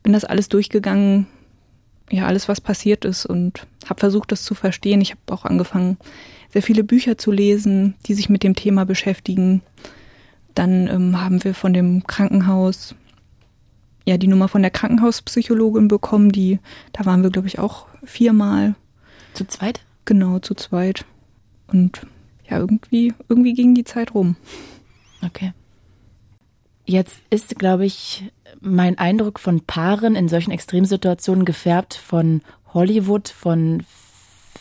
bin das alles durchgegangen, ja, alles, was passiert ist und habe versucht, das zu verstehen. Ich habe auch angefangen, sehr viele Bücher zu lesen, die sich mit dem Thema beschäftigen. Dann ähm, haben wir von dem Krankenhaus ja die Nummer von der Krankenhauspsychologin bekommen, die, da waren wir, glaube ich, auch viermal. Zu zweit? Genau, zu zweit. Und ja, irgendwie, irgendwie ging die Zeit rum. Okay. Jetzt ist, glaube ich, mein Eindruck von Paaren in solchen Extremsituationen gefärbt von Hollywood, von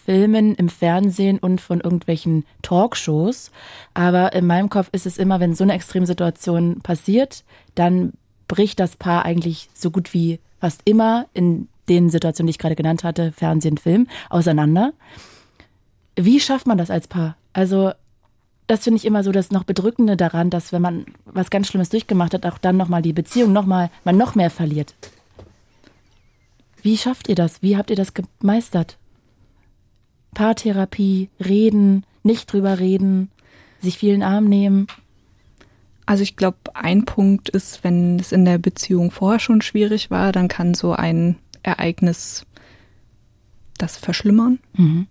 Filmen im Fernsehen und von irgendwelchen Talkshows. Aber in meinem Kopf ist es immer, wenn so eine Extremsituation passiert, dann bricht das Paar eigentlich so gut wie fast immer in den Situationen, die ich gerade genannt hatte, Fernsehen, Film, auseinander. Wie schafft man das als Paar? Also, das finde ich immer so das noch Bedrückende daran, dass wenn man was ganz Schlimmes durchgemacht hat, auch dann nochmal die Beziehung nochmal, man noch mehr verliert. Wie schafft ihr das? Wie habt ihr das gemeistert? Paartherapie, reden, nicht drüber reden, sich vielen Arm nehmen. Also ich glaube, ein Punkt ist, wenn es in der Beziehung vorher schon schwierig war, dann kann so ein Ereignis das verschlimmern. Mhm.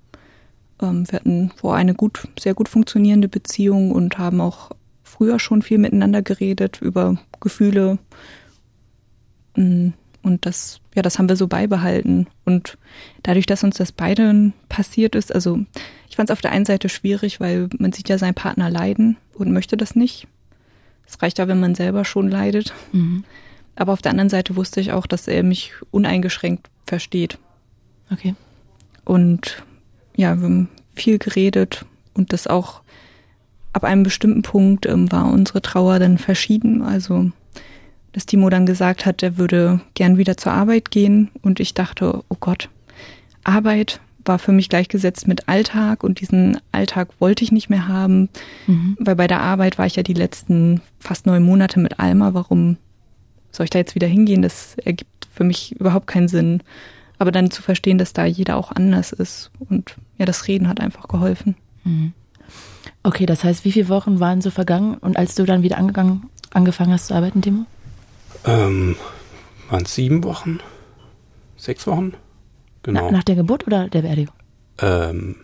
Ähm, wir hatten vorher eine gut, sehr gut funktionierende Beziehung und haben auch früher schon viel miteinander geredet über Gefühle. Mm, und das, ja, das haben wir so beibehalten. Und dadurch, dass uns das beiden passiert ist, also ich fand es auf der einen Seite schwierig, weil man sieht ja seinen Partner leiden und möchte das nicht. Es reicht ja, wenn man selber schon leidet. Mhm. Aber auf der anderen Seite wusste ich auch, dass er mich uneingeschränkt versteht. Okay. Und ja, wir haben viel geredet und das auch ab einem bestimmten Punkt ähm, war unsere Trauer dann verschieden. Also, dass Timo dann gesagt hat, er würde gern wieder zur Arbeit gehen und ich dachte, oh Gott, Arbeit, war für mich gleichgesetzt mit Alltag und diesen Alltag wollte ich nicht mehr haben, mhm. weil bei der Arbeit war ich ja die letzten fast neun Monate mit Alma. Warum soll ich da jetzt wieder hingehen? Das ergibt für mich überhaupt keinen Sinn. Aber dann zu verstehen, dass da jeder auch anders ist und ja, das Reden hat einfach geholfen. Mhm. Okay, das heißt, wie viele Wochen waren so vergangen und als du dann wieder angegangen, angefangen hast zu arbeiten, Timo? Ähm, waren es sieben Wochen? Sechs Wochen? Genau. Na, nach der Geburt oder der Beerdigung? Ähm,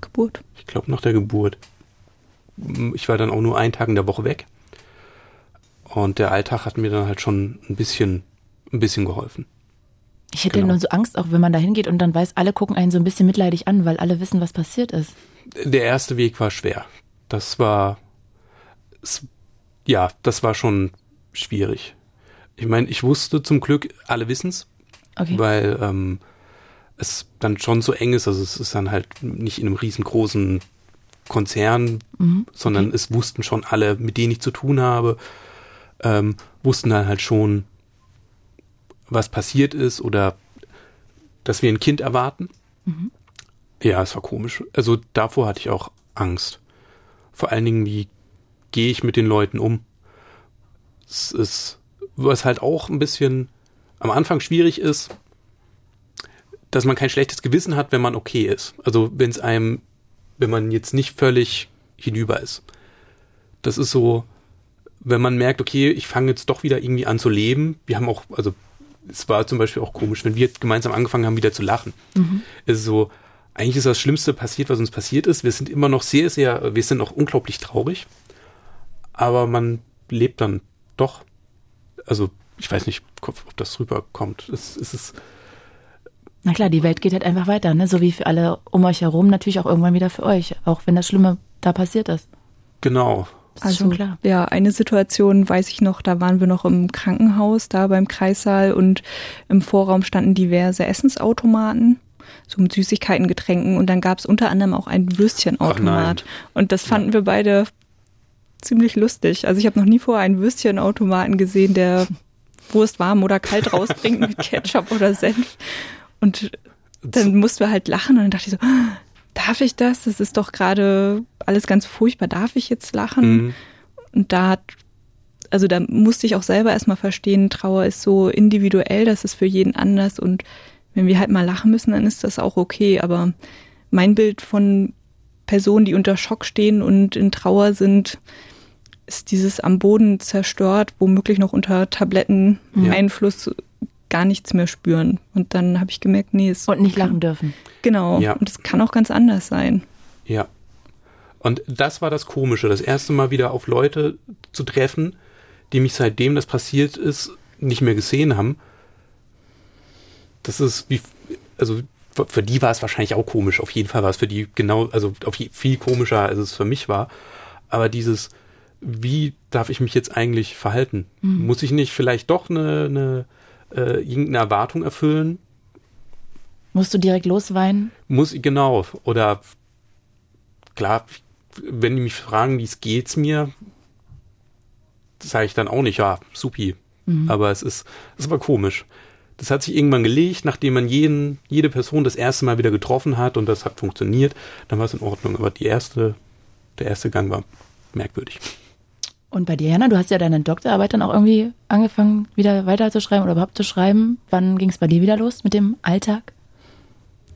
Geburt. Ich glaube nach der Geburt. Ich war dann auch nur einen Tag in der Woche weg. Und der Alltag hat mir dann halt schon ein bisschen, ein bisschen geholfen. Ich hätte genau. nur so Angst, auch wenn man da hingeht und dann weiß, alle gucken einen so ein bisschen mitleidig an, weil alle wissen, was passiert ist. Der erste Weg war schwer. Das war, es, ja, das war schon schwierig. Ich meine, ich wusste zum Glück, alle wissen's, okay. weil ähm, es dann schon so eng ist. Also es ist dann halt nicht in einem riesengroßen Konzern, mhm, sondern es wussten schon alle, mit denen ich zu tun habe, ähm, wussten dann halt schon, was passiert ist oder dass wir ein Kind erwarten. Mhm. Ja, es war komisch. Also davor hatte ich auch Angst. Vor allen Dingen, wie gehe ich mit den Leuten um? Es ist, was halt auch ein bisschen am Anfang schwierig ist, dass man kein schlechtes Gewissen hat, wenn man okay ist. Also wenn es einem, wenn man jetzt nicht völlig hinüber ist. das ist so, wenn man merkt, okay, ich fange jetzt doch wieder irgendwie an zu leben. Wir haben auch, also es war zum Beispiel auch komisch, wenn wir gemeinsam angefangen haben, wieder zu lachen. Mhm. Es ist so, eigentlich ist das Schlimmste passiert, was uns passiert ist. Wir sind immer noch sehr, sehr, wir sind noch unglaublich traurig. Aber man lebt dann doch. Also, ich weiß nicht, ob das rüberkommt. Es, es ist. Na klar, die Welt geht halt einfach weiter, ne? So wie für alle um euch herum, natürlich auch irgendwann wieder für euch, auch wenn das Schlimme da passiert ist. Genau. Das also klar. ja, eine Situation weiß ich noch, da waren wir noch im Krankenhaus, da beim Kreissaal und im Vorraum standen diverse Essensautomaten, so mit Süßigkeiten, Getränken und dann gab es unter anderem auch einen Würstchenautomat. Und das fanden ja. wir beide ziemlich lustig. Also ich habe noch nie vorher einen Würstchenautomaten gesehen, der Wurst warm oder kalt rausbringt mit Ketchup oder Senf. Und dann mussten wir halt lachen und dann dachte ich so, darf ich das? Das ist doch gerade alles ganz furchtbar. Darf ich jetzt lachen? Mhm. Und da hat, also da musste ich auch selber erstmal verstehen, Trauer ist so individuell, das ist für jeden anders und wenn wir halt mal lachen müssen, dann ist das auch okay. Aber mein Bild von Personen, die unter Schock stehen und in Trauer sind, ist dieses am Boden zerstört, womöglich noch unter Tabletteneinfluss ja gar nichts mehr spüren. Und dann habe ich gemerkt, nee, es. Und nicht lachen dürfen. Genau. Ja. Und es kann auch ganz anders sein. Ja. Und das war das Komische, das erste Mal wieder auf Leute zu treffen, die mich seitdem das passiert ist, nicht mehr gesehen haben. Das ist wie, also für die war es wahrscheinlich auch komisch. Auf jeden Fall war es für die genau, also viel komischer, als es für mich war. Aber dieses, wie darf ich mich jetzt eigentlich verhalten? Mhm. Muss ich nicht vielleicht doch eine, eine äh, irgendeine Erwartung erfüllen. Musst du direkt losweinen? Muss, genau. Oder klar, wenn die mich fragen, wie es geht's mir, sage ich dann auch nicht, ja, supi. Mhm. Aber es ist, es war komisch. Das hat sich irgendwann gelegt, nachdem man jeden, jede Person das erste Mal wieder getroffen hat und das hat funktioniert, dann war es in Ordnung. Aber die erste, der erste Gang war merkwürdig. Und bei dir, Jana, du hast ja deine Doktorarbeit dann auch irgendwie angefangen, wieder weiterzuschreiben oder überhaupt zu schreiben. Wann ging es bei dir wieder los mit dem Alltag?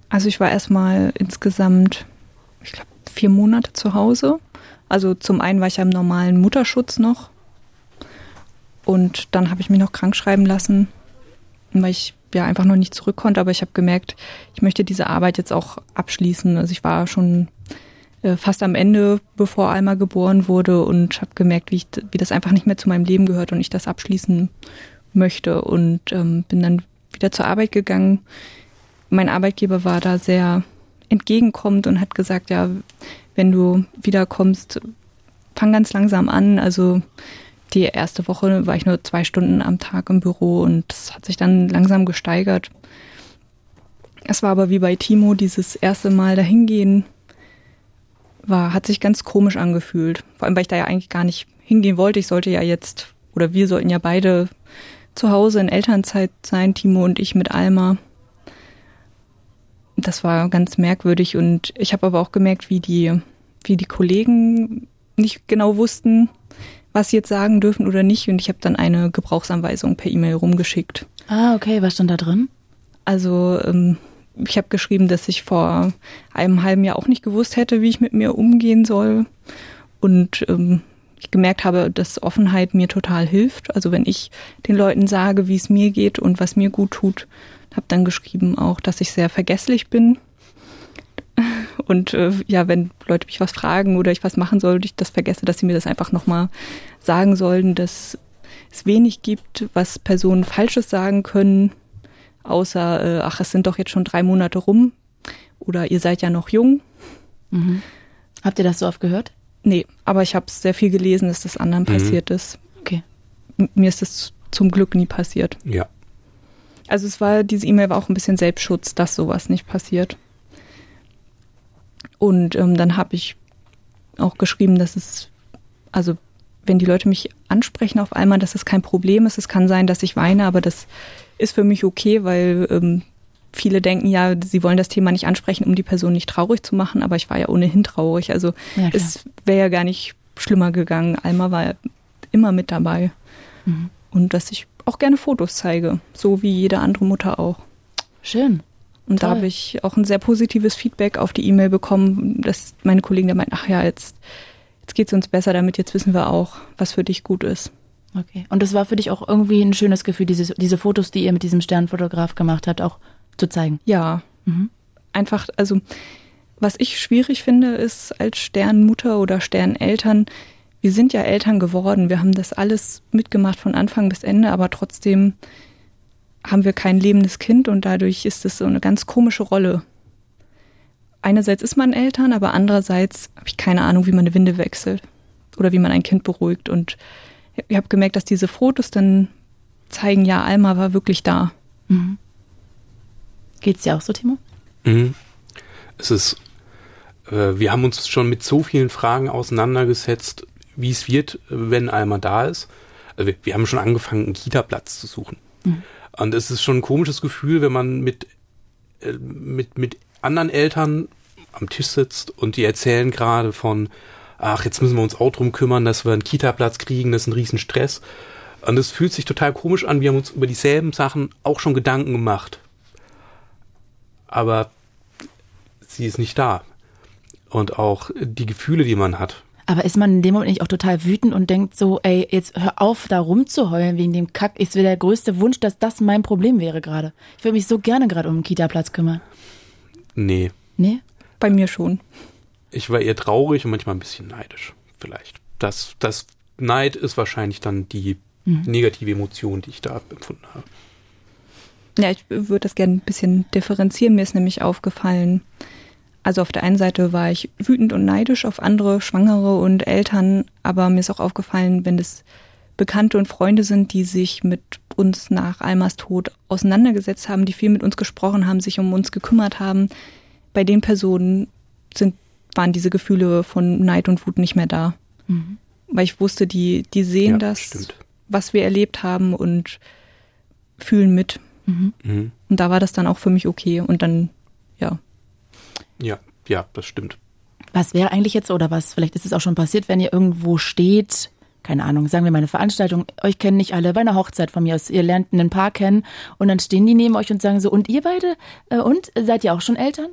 Also ich war erstmal insgesamt, ich glaube, vier Monate zu Hause. Also zum einen war ich ja im normalen Mutterschutz noch. Und dann habe ich mich noch krank schreiben lassen, weil ich ja einfach noch nicht zurück konnte. Aber ich habe gemerkt, ich möchte diese Arbeit jetzt auch abschließen. Also ich war schon fast am Ende, bevor Alma geboren wurde und habe gemerkt, wie, ich, wie das einfach nicht mehr zu meinem Leben gehört und ich das abschließen möchte und ähm, bin dann wieder zur Arbeit gegangen. Mein Arbeitgeber war da sehr entgegenkommend und hat gesagt, ja, wenn du wiederkommst, fang ganz langsam an. Also die erste Woche war ich nur zwei Stunden am Tag im Büro und das hat sich dann langsam gesteigert. Es war aber wie bei Timo dieses erste Mal dahingehen, war, hat sich ganz komisch angefühlt. Vor allem, weil ich da ja eigentlich gar nicht hingehen wollte. Ich sollte ja jetzt, oder wir sollten ja beide zu Hause in Elternzeit sein, Timo und ich mit Alma. Das war ganz merkwürdig und ich habe aber auch gemerkt, wie die, wie die Kollegen nicht genau wussten, was sie jetzt sagen dürfen oder nicht. Und ich habe dann eine Gebrauchsanweisung per E-Mail rumgeschickt. Ah, okay. Was stand da drin? Also ähm, ich habe geschrieben, dass ich vor einem halben Jahr auch nicht gewusst hätte, wie ich mit mir umgehen soll. Und ähm, ich gemerkt habe, dass Offenheit mir total hilft. Also wenn ich den Leuten sage, wie es mir geht und was mir gut tut, habe dann geschrieben auch, dass ich sehr vergesslich bin. *laughs* Und äh, ja, wenn Leute mich was fragen oder ich was machen soll, ich das vergesse, dass sie mir das einfach nochmal sagen sollen, dass es wenig gibt, was Personen Falsches sagen können außer, äh, ach, es sind doch jetzt schon drei Monate rum oder ihr seid ja noch jung. Mhm. Habt ihr das so oft gehört? Nee, aber ich habe sehr viel gelesen, dass das anderen mhm. passiert ist. Okay. M mir ist das zum Glück nie passiert. Ja. Also es war, diese E-Mail war auch ein bisschen Selbstschutz, dass sowas nicht passiert. Und ähm, dann habe ich auch geschrieben, dass es, also wenn die Leute mich ansprechen auf einmal, dass es kein Problem ist. Es kann sein, dass ich weine, aber das ist für mich okay, weil ähm, viele denken ja, sie wollen das Thema nicht ansprechen, um die Person nicht traurig zu machen, aber ich war ja ohnehin traurig. Also ja, es wäre ja gar nicht schlimmer gegangen. Alma war immer mit dabei. Mhm. Und dass ich auch gerne Fotos zeige, so wie jede andere Mutter auch. Schön. Und Toll. da habe ich auch ein sehr positives Feedback auf die E-Mail bekommen, dass meine Kollegen da meinten, ach ja, jetzt jetzt geht es uns besser damit, jetzt wissen wir auch, was für dich gut ist. Okay. Und das war für dich auch irgendwie ein schönes Gefühl, diese, diese Fotos, die ihr mit diesem Sternfotograf gemacht habt, auch zu zeigen? Ja. Mhm. Einfach, also was ich schwierig finde, ist als Sternmutter oder Sterneltern, wir sind ja Eltern geworden, wir haben das alles mitgemacht von Anfang bis Ende, aber trotzdem haben wir kein lebendes Kind und dadurch ist es so eine ganz komische Rolle. Einerseits ist man Eltern, aber andererseits habe ich keine Ahnung, wie man eine Winde wechselt oder wie man ein Kind beruhigt. Und ich habe gemerkt, dass diese Fotos dann zeigen, ja, Alma war wirklich da. Mhm. Geht es dir auch so, Timo? Mhm. Es ist, äh, wir haben uns schon mit so vielen Fragen auseinandergesetzt, wie es wird, wenn Alma da ist. Also wir, wir haben schon angefangen, einen Kita-Platz zu suchen. Mhm. Und es ist schon ein komisches Gefühl, wenn man mit, äh, mit, mit anderen Eltern am Tisch sitzt und die erzählen gerade von, ach, jetzt müssen wir uns auch drum kümmern, dass wir einen Kita-Platz kriegen, das ist ein Riesenstress. Und es fühlt sich total komisch an. Wir haben uns über dieselben Sachen auch schon Gedanken gemacht. Aber sie ist nicht da. Und auch die Gefühle, die man hat, aber ist man in dem Moment nicht auch total wütend und denkt so, ey, jetzt hör auf, da rumzuheulen wegen dem Kack. Ist wieder der größte Wunsch, dass das mein Problem wäre gerade. Ich würde mich so gerne gerade um einen Kita-Platz kümmern. Nee. Nee? Bei mir schon. Ich war eher traurig und manchmal ein bisschen neidisch, vielleicht. Das, das Neid ist wahrscheinlich dann die mhm. negative Emotion, die ich da empfunden habe. Ja, ich würde das gerne ein bisschen differenzieren. Mir ist nämlich aufgefallen, also auf der einen Seite war ich wütend und neidisch auf andere Schwangere und Eltern, aber mir ist auch aufgefallen, wenn es Bekannte und Freunde sind, die sich mit uns nach Almas Tod auseinandergesetzt haben, die viel mit uns gesprochen haben, sich um uns gekümmert haben, bei den Personen sind, waren diese Gefühle von Neid und Wut nicht mehr da. Mhm. Weil ich wusste, die, die sehen ja, das, stimmt. was wir erlebt haben und fühlen mit. Mhm. Mhm. Und da war das dann auch für mich okay. Und dann, ja, ja, ja, das stimmt. Was wäre eigentlich jetzt, oder was, vielleicht ist es auch schon passiert, wenn ihr irgendwo steht, keine Ahnung, sagen wir mal eine Veranstaltung, euch kennen nicht alle, bei einer Hochzeit von mir aus, ihr lernt einen Paar kennen und dann stehen die neben euch und sagen so, und ihr beide, äh, und, seid ihr auch schon Eltern?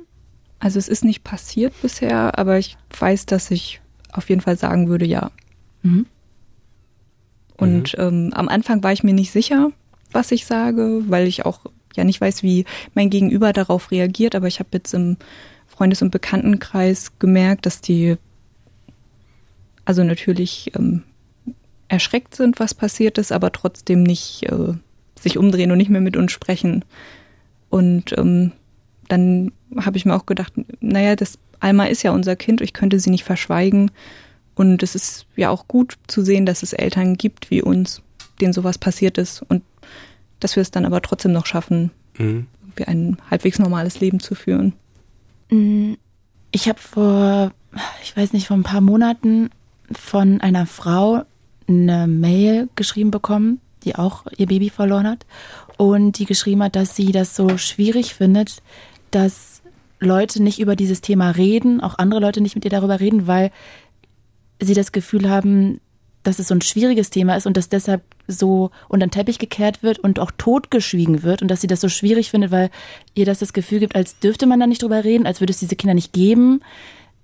Also es ist nicht passiert bisher, aber ich weiß, dass ich auf jeden Fall sagen würde, ja. Mhm. Und mhm. Ähm, am Anfang war ich mir nicht sicher, was ich sage, weil ich auch ja nicht weiß, wie mein Gegenüber darauf reagiert, aber ich habe jetzt im Freundes- und Bekanntenkreis gemerkt, dass die also natürlich ähm, erschreckt sind, was passiert ist, aber trotzdem nicht äh, sich umdrehen und nicht mehr mit uns sprechen. Und ähm, dann habe ich mir auch gedacht, naja, das Alma ist ja unser Kind, ich könnte sie nicht verschweigen. Und es ist ja auch gut zu sehen, dass es Eltern gibt wie uns, denen sowas passiert ist und dass wir es dann aber trotzdem noch schaffen, mhm. ein halbwegs normales Leben zu führen. Mm, ich habe vor, ich weiß nicht, vor ein paar Monaten von einer Frau eine Mail geschrieben bekommen, die auch ihr Baby verloren hat und die geschrieben hat, dass sie das so schwierig findet, dass Leute nicht über dieses Thema reden, auch andere Leute nicht mit ihr darüber reden, weil sie das Gefühl haben, dass es so ein schwieriges Thema ist und dass deshalb so unter den Teppich gekehrt wird und auch totgeschwiegen wird und dass sie das so schwierig findet, weil ihr das das Gefühl gibt, als dürfte man da nicht drüber reden, als würde es diese Kinder nicht geben.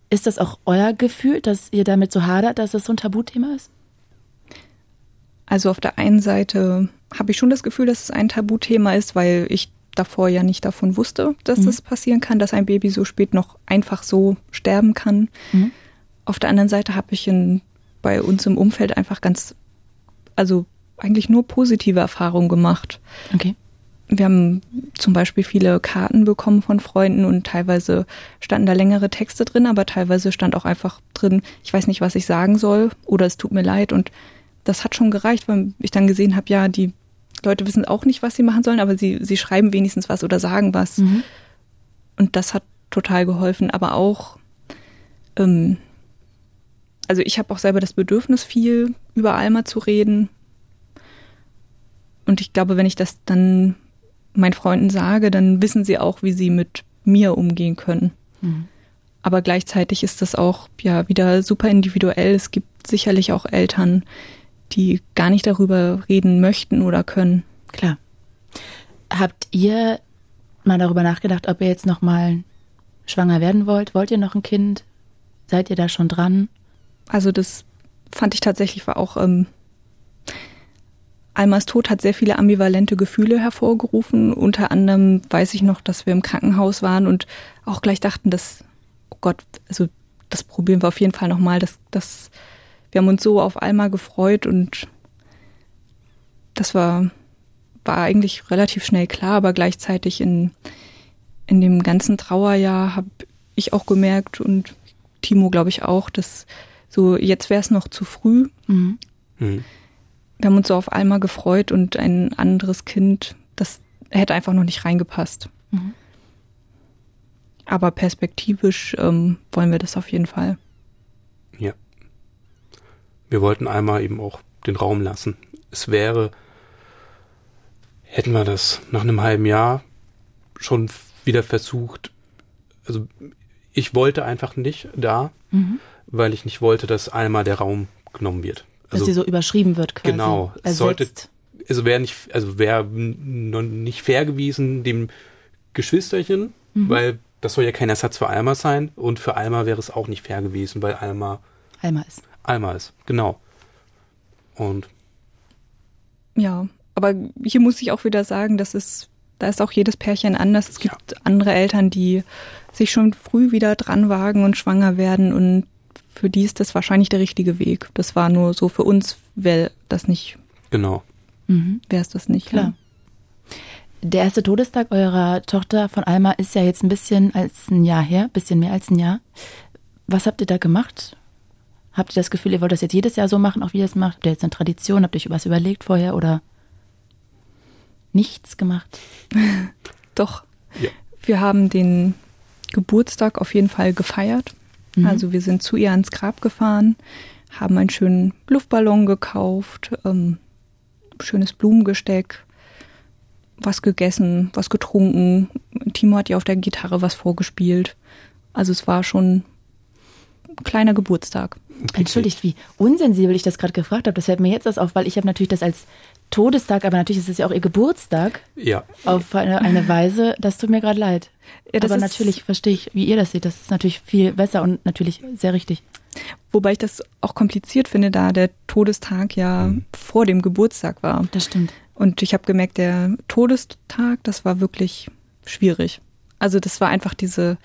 Ist das auch euer Gefühl, dass ihr damit so hadert, dass das so ein Tabuthema ist? Also auf der einen Seite habe ich schon das Gefühl, dass es ein Tabuthema ist, weil ich davor ja nicht davon wusste, dass mhm. das passieren kann, dass ein Baby so spät noch einfach so sterben kann. Mhm. Auf der anderen Seite habe ich ein bei uns im Umfeld einfach ganz, also eigentlich nur positive Erfahrungen gemacht. Okay. Wir haben zum Beispiel viele Karten bekommen von Freunden und teilweise standen da längere Texte drin, aber teilweise stand auch einfach drin, ich weiß nicht, was ich sagen soll oder es tut mir leid und das hat schon gereicht, weil ich dann gesehen habe, ja, die Leute wissen auch nicht, was sie machen sollen, aber sie, sie schreiben wenigstens was oder sagen was. Mhm. Und das hat total geholfen, aber auch ähm, also ich habe auch selber das Bedürfnis, viel über Alma zu reden. Und ich glaube, wenn ich das dann meinen Freunden sage, dann wissen sie auch, wie sie mit mir umgehen können. Mhm. Aber gleichzeitig ist das auch ja wieder super individuell. Es gibt sicherlich auch Eltern, die gar nicht darüber reden möchten oder können. Klar. Habt ihr mal darüber nachgedacht, ob ihr jetzt noch mal schwanger werden wollt? Wollt ihr noch ein Kind? Seid ihr da schon dran? Also das fand ich tatsächlich war auch ähm, Almas Tod hat sehr viele ambivalente Gefühle hervorgerufen. Unter anderem weiß ich noch, dass wir im Krankenhaus waren und auch gleich dachten, dass, oh Gott, also das probieren wir auf jeden Fall nochmal. Das, das, wir haben uns so auf Alma gefreut und das war, war eigentlich relativ schnell klar, aber gleichzeitig in, in dem ganzen Trauerjahr habe ich auch gemerkt und Timo, glaube ich, auch, dass so jetzt wäre es noch zu früh. Mhm. Mhm wir haben uns so auf Alma gefreut und ein anderes Kind, das hätte einfach noch nicht reingepasst. Mhm. Aber perspektivisch ähm, wollen wir das auf jeden Fall. Wir wollten einmal eben auch den Raum lassen. Es wäre, hätten wir das nach einem halben Jahr schon wieder versucht, also ich wollte einfach nicht da, mhm. weil ich nicht wollte, dass einmal der Raum genommen wird. Also, dass sie so überschrieben wird quasi. Genau. Es sollte, also wäre nicht, also wäre noch nicht fair gewesen dem Geschwisterchen, mhm. weil das soll ja kein Ersatz für Alma sein und für Alma wäre es auch nicht fair gewesen, weil Alma Alma ist. Alma ist, genau. Und ja, aber hier muss ich auch wieder sagen, dass es da ist auch jedes Pärchen anders. Es gibt ja. andere Eltern, die sich schon früh wieder dran wagen und schwanger werden und für die ist das wahrscheinlich der richtige Weg. Das war nur so für uns, wäre das nicht. Genau. Mhm. Wäre es das nicht. Klar. Ja. Der erste Todestag eurer Tochter von Alma ist ja jetzt ein bisschen als ein Jahr her, bisschen mehr als ein Jahr. Was habt ihr da gemacht? Habt ihr das Gefühl, ihr wollt das jetzt jedes Jahr so machen, auch wie ihr es macht? Habt ihr jetzt eine Tradition? Habt ihr euch was überlegt vorher oder nichts gemacht? *laughs* Doch. Ja. Wir haben den Geburtstag auf jeden Fall gefeiert. Mhm. Also wir sind zu ihr ans Grab gefahren, haben einen schönen Luftballon gekauft, ähm, schönes Blumengesteck, was gegessen, was getrunken. Timo hat ja auf der Gitarre was vorgespielt. Also es war schon kleiner Geburtstag. Entschuldigt, wie unsensibel ich das gerade gefragt habe. Das fällt mir jetzt erst auf, weil ich habe natürlich das als Todestag, aber natürlich ist es ja auch ihr Geburtstag. Ja. Auf eine, eine Weise, das tut mir gerade leid. Ja, aber natürlich verstehe ich, wie ihr das seht. Das ist natürlich viel besser und natürlich sehr richtig. Wobei ich das auch kompliziert finde, da der Todestag ja mhm. vor dem Geburtstag war. Das stimmt. Und ich habe gemerkt, der Todestag, das war wirklich schwierig. Also das war einfach diese,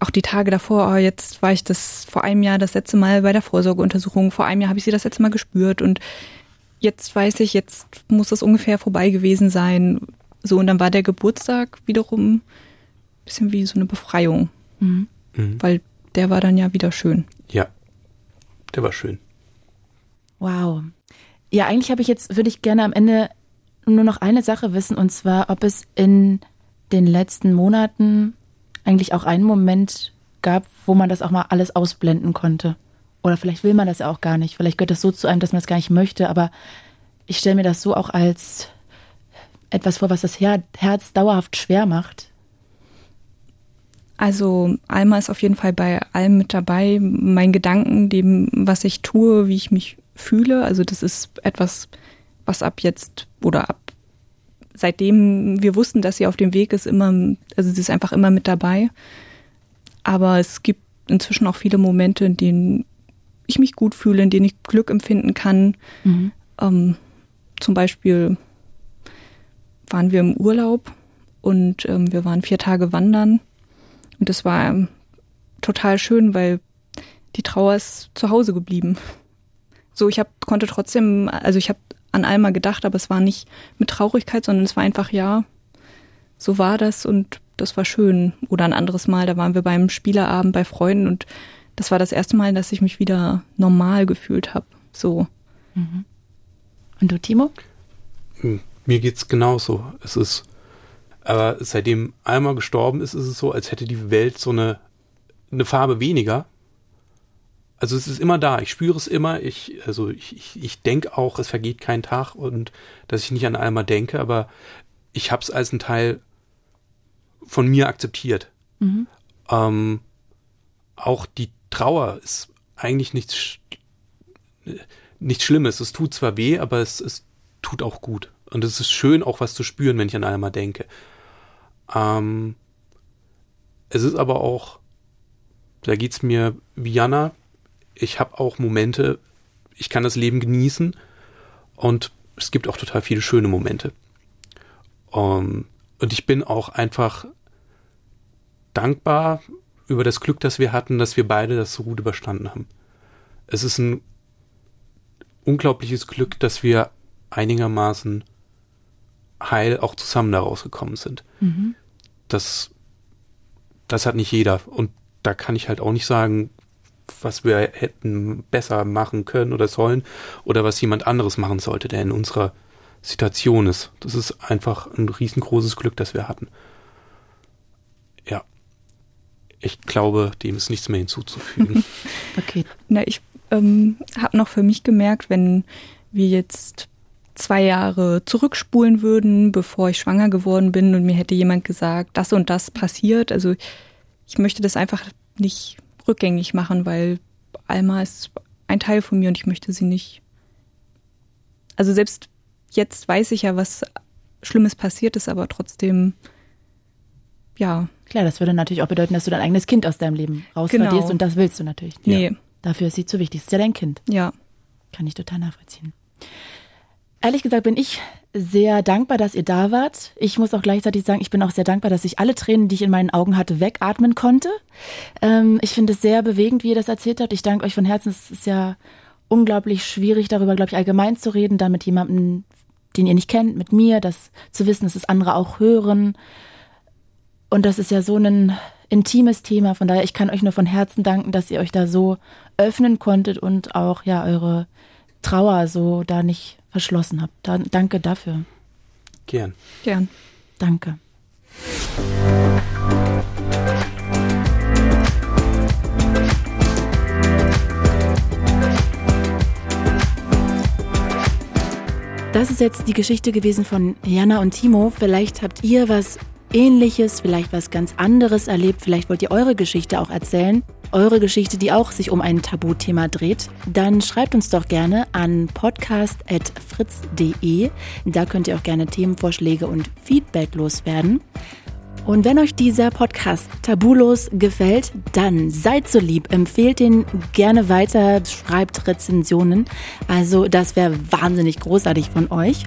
auch die Tage davor, oh, jetzt war ich das vor einem Jahr das letzte Mal bei der Vorsorgeuntersuchung, vor einem Jahr habe ich sie das letzte Mal gespürt und jetzt weiß ich, jetzt muss es ungefähr vorbei gewesen sein. So, und dann war der Geburtstag wiederum ein bisschen wie so eine Befreiung. Mhm. Mhm. Weil der war dann ja wieder schön. Ja, der war schön. Wow. Ja, eigentlich habe ich jetzt, würde ich gerne am Ende nur noch eine Sache wissen, und zwar, ob es in den letzten Monaten eigentlich auch einen Moment gab, wo man das auch mal alles ausblenden konnte. Oder vielleicht will man das ja auch gar nicht. Vielleicht gehört das so zu einem, dass man das gar nicht möchte. Aber ich stelle mir das so auch als etwas vor, was das Herz dauerhaft schwer macht. Also Alma ist auf jeden Fall bei allem mit dabei. Mein Gedanken, dem, was ich tue, wie ich mich fühle. Also das ist etwas, was ab jetzt oder ab seitdem wir wussten, dass sie auf dem Weg ist, immer, also sie ist einfach immer mit dabei. Aber es gibt inzwischen auch viele Momente, in denen ich mich gut fühle, in denen ich Glück empfinden kann. Mhm. Ähm, zum Beispiel waren wir im Urlaub und ähm, wir waren vier Tage wandern. Und das war ähm, total schön, weil die Trauer ist zu Hause geblieben. So, ich hab, konnte trotzdem, also ich habe an Alma gedacht, aber es war nicht mit Traurigkeit, sondern es war einfach, ja, so war das und das war schön. Oder ein anderes Mal, da waren wir beim Spielerabend bei Freunden und das war das erste Mal, dass ich mich wieder normal gefühlt habe. So. Mhm. Und du, Timo? Hm, mir geht's genauso. Es ist, aber seitdem Alma gestorben ist, ist es so, als hätte die Welt so eine, eine Farbe weniger. Also es ist immer da, ich spüre es immer, ich, also ich, ich, ich denke auch, es vergeht kein Tag und dass ich nicht an Alma denke, aber ich habe es als ein Teil von mir akzeptiert. Mhm. Ähm, auch die Trauer ist eigentlich nichts, nichts Schlimmes. Es tut zwar weh, aber es, es tut auch gut. Und es ist schön, auch was zu spüren, wenn ich an Alma denke. Ähm, es ist aber auch, da geht's mir wie Jana, ich habe auch Momente, ich kann das Leben genießen und es gibt auch total viele schöne Momente. Um, ähm, und ich bin auch einfach dankbar über das Glück, das wir hatten, dass wir beide das so gut überstanden haben. Es ist ein unglaubliches Glück, dass wir einigermaßen heil auch zusammen da rausgekommen sind. Mhm. Das, das hat nicht jeder. Und da kann ich halt auch nicht sagen, was wir hätten besser machen können oder sollen oder was jemand anderes machen sollte, der in unserer Situation ist. Das ist einfach ein riesengroßes Glück, das wir hatten. Ja. Ich glaube, dem ist nichts mehr hinzuzufügen. *laughs* okay. Na, ich ähm, habe noch für mich gemerkt, wenn wir jetzt zwei Jahre zurückspulen würden, bevor ich schwanger geworden bin und mir hätte jemand gesagt, das und das passiert. Also ich möchte das einfach nicht rückgängig machen, weil Alma ist ein Teil von mir und ich möchte sie nicht. Also selbst jetzt weiß ich ja, was Schlimmes passiert ist, aber trotzdem, ja. Klar, das würde natürlich auch bedeuten, dass du dein eigenes Kind aus deinem Leben rausradierst genau. und das willst du natürlich nicht. Nee. Dafür ist sie zu wichtig. Das ist ja dein Kind. Ja. Kann ich total nachvollziehen. Ehrlich gesagt bin ich sehr dankbar, dass ihr da wart. Ich muss auch gleichzeitig sagen, ich bin auch sehr dankbar, dass ich alle Tränen, die ich in meinen Augen hatte, wegatmen konnte. Ähm, ich finde es sehr bewegend, wie ihr das erzählt habt. Ich danke euch von Herzen. Es ist ja unglaublich schwierig, darüber, glaube ich, allgemein zu reden, da mit jemandem, den ihr nicht kennt, mit mir, das zu wissen, dass es andere auch hören. Und das ist ja so ein intimes Thema. Von daher, ich kann euch nur von Herzen danken, dass ihr euch da so öffnen konntet und auch ja eure Trauer so da nicht verschlossen habt. Da, danke dafür. Gern. Gern. Danke. Das ist jetzt die Geschichte gewesen von Jana und Timo. Vielleicht habt ihr was Ähnliches, vielleicht was ganz anderes erlebt. Vielleicht wollt ihr eure Geschichte auch erzählen eure Geschichte, die auch sich um ein Tabuthema dreht, dann schreibt uns doch gerne an podcast.fritz.de. Da könnt ihr auch gerne Themenvorschläge und Feedback loswerden. Und wenn euch dieser Podcast tabulos gefällt, dann seid so lieb, empfehlt ihn gerne weiter, schreibt Rezensionen. Also das wäre wahnsinnig großartig von euch.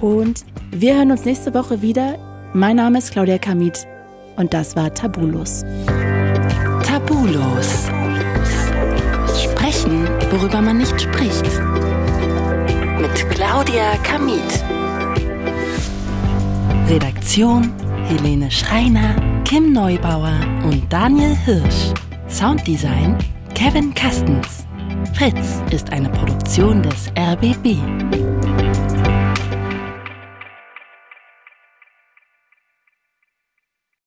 Und wir hören uns nächste Woche wieder. Mein Name ist Claudia Kamit und das war Tabulos. Tabulos. Sprechen, worüber man nicht spricht. Mit Claudia Kamit. Redaktion Helene Schreiner, Kim Neubauer und Daniel Hirsch. Sounddesign Kevin Kastens. Fritz ist eine Produktion des RBB.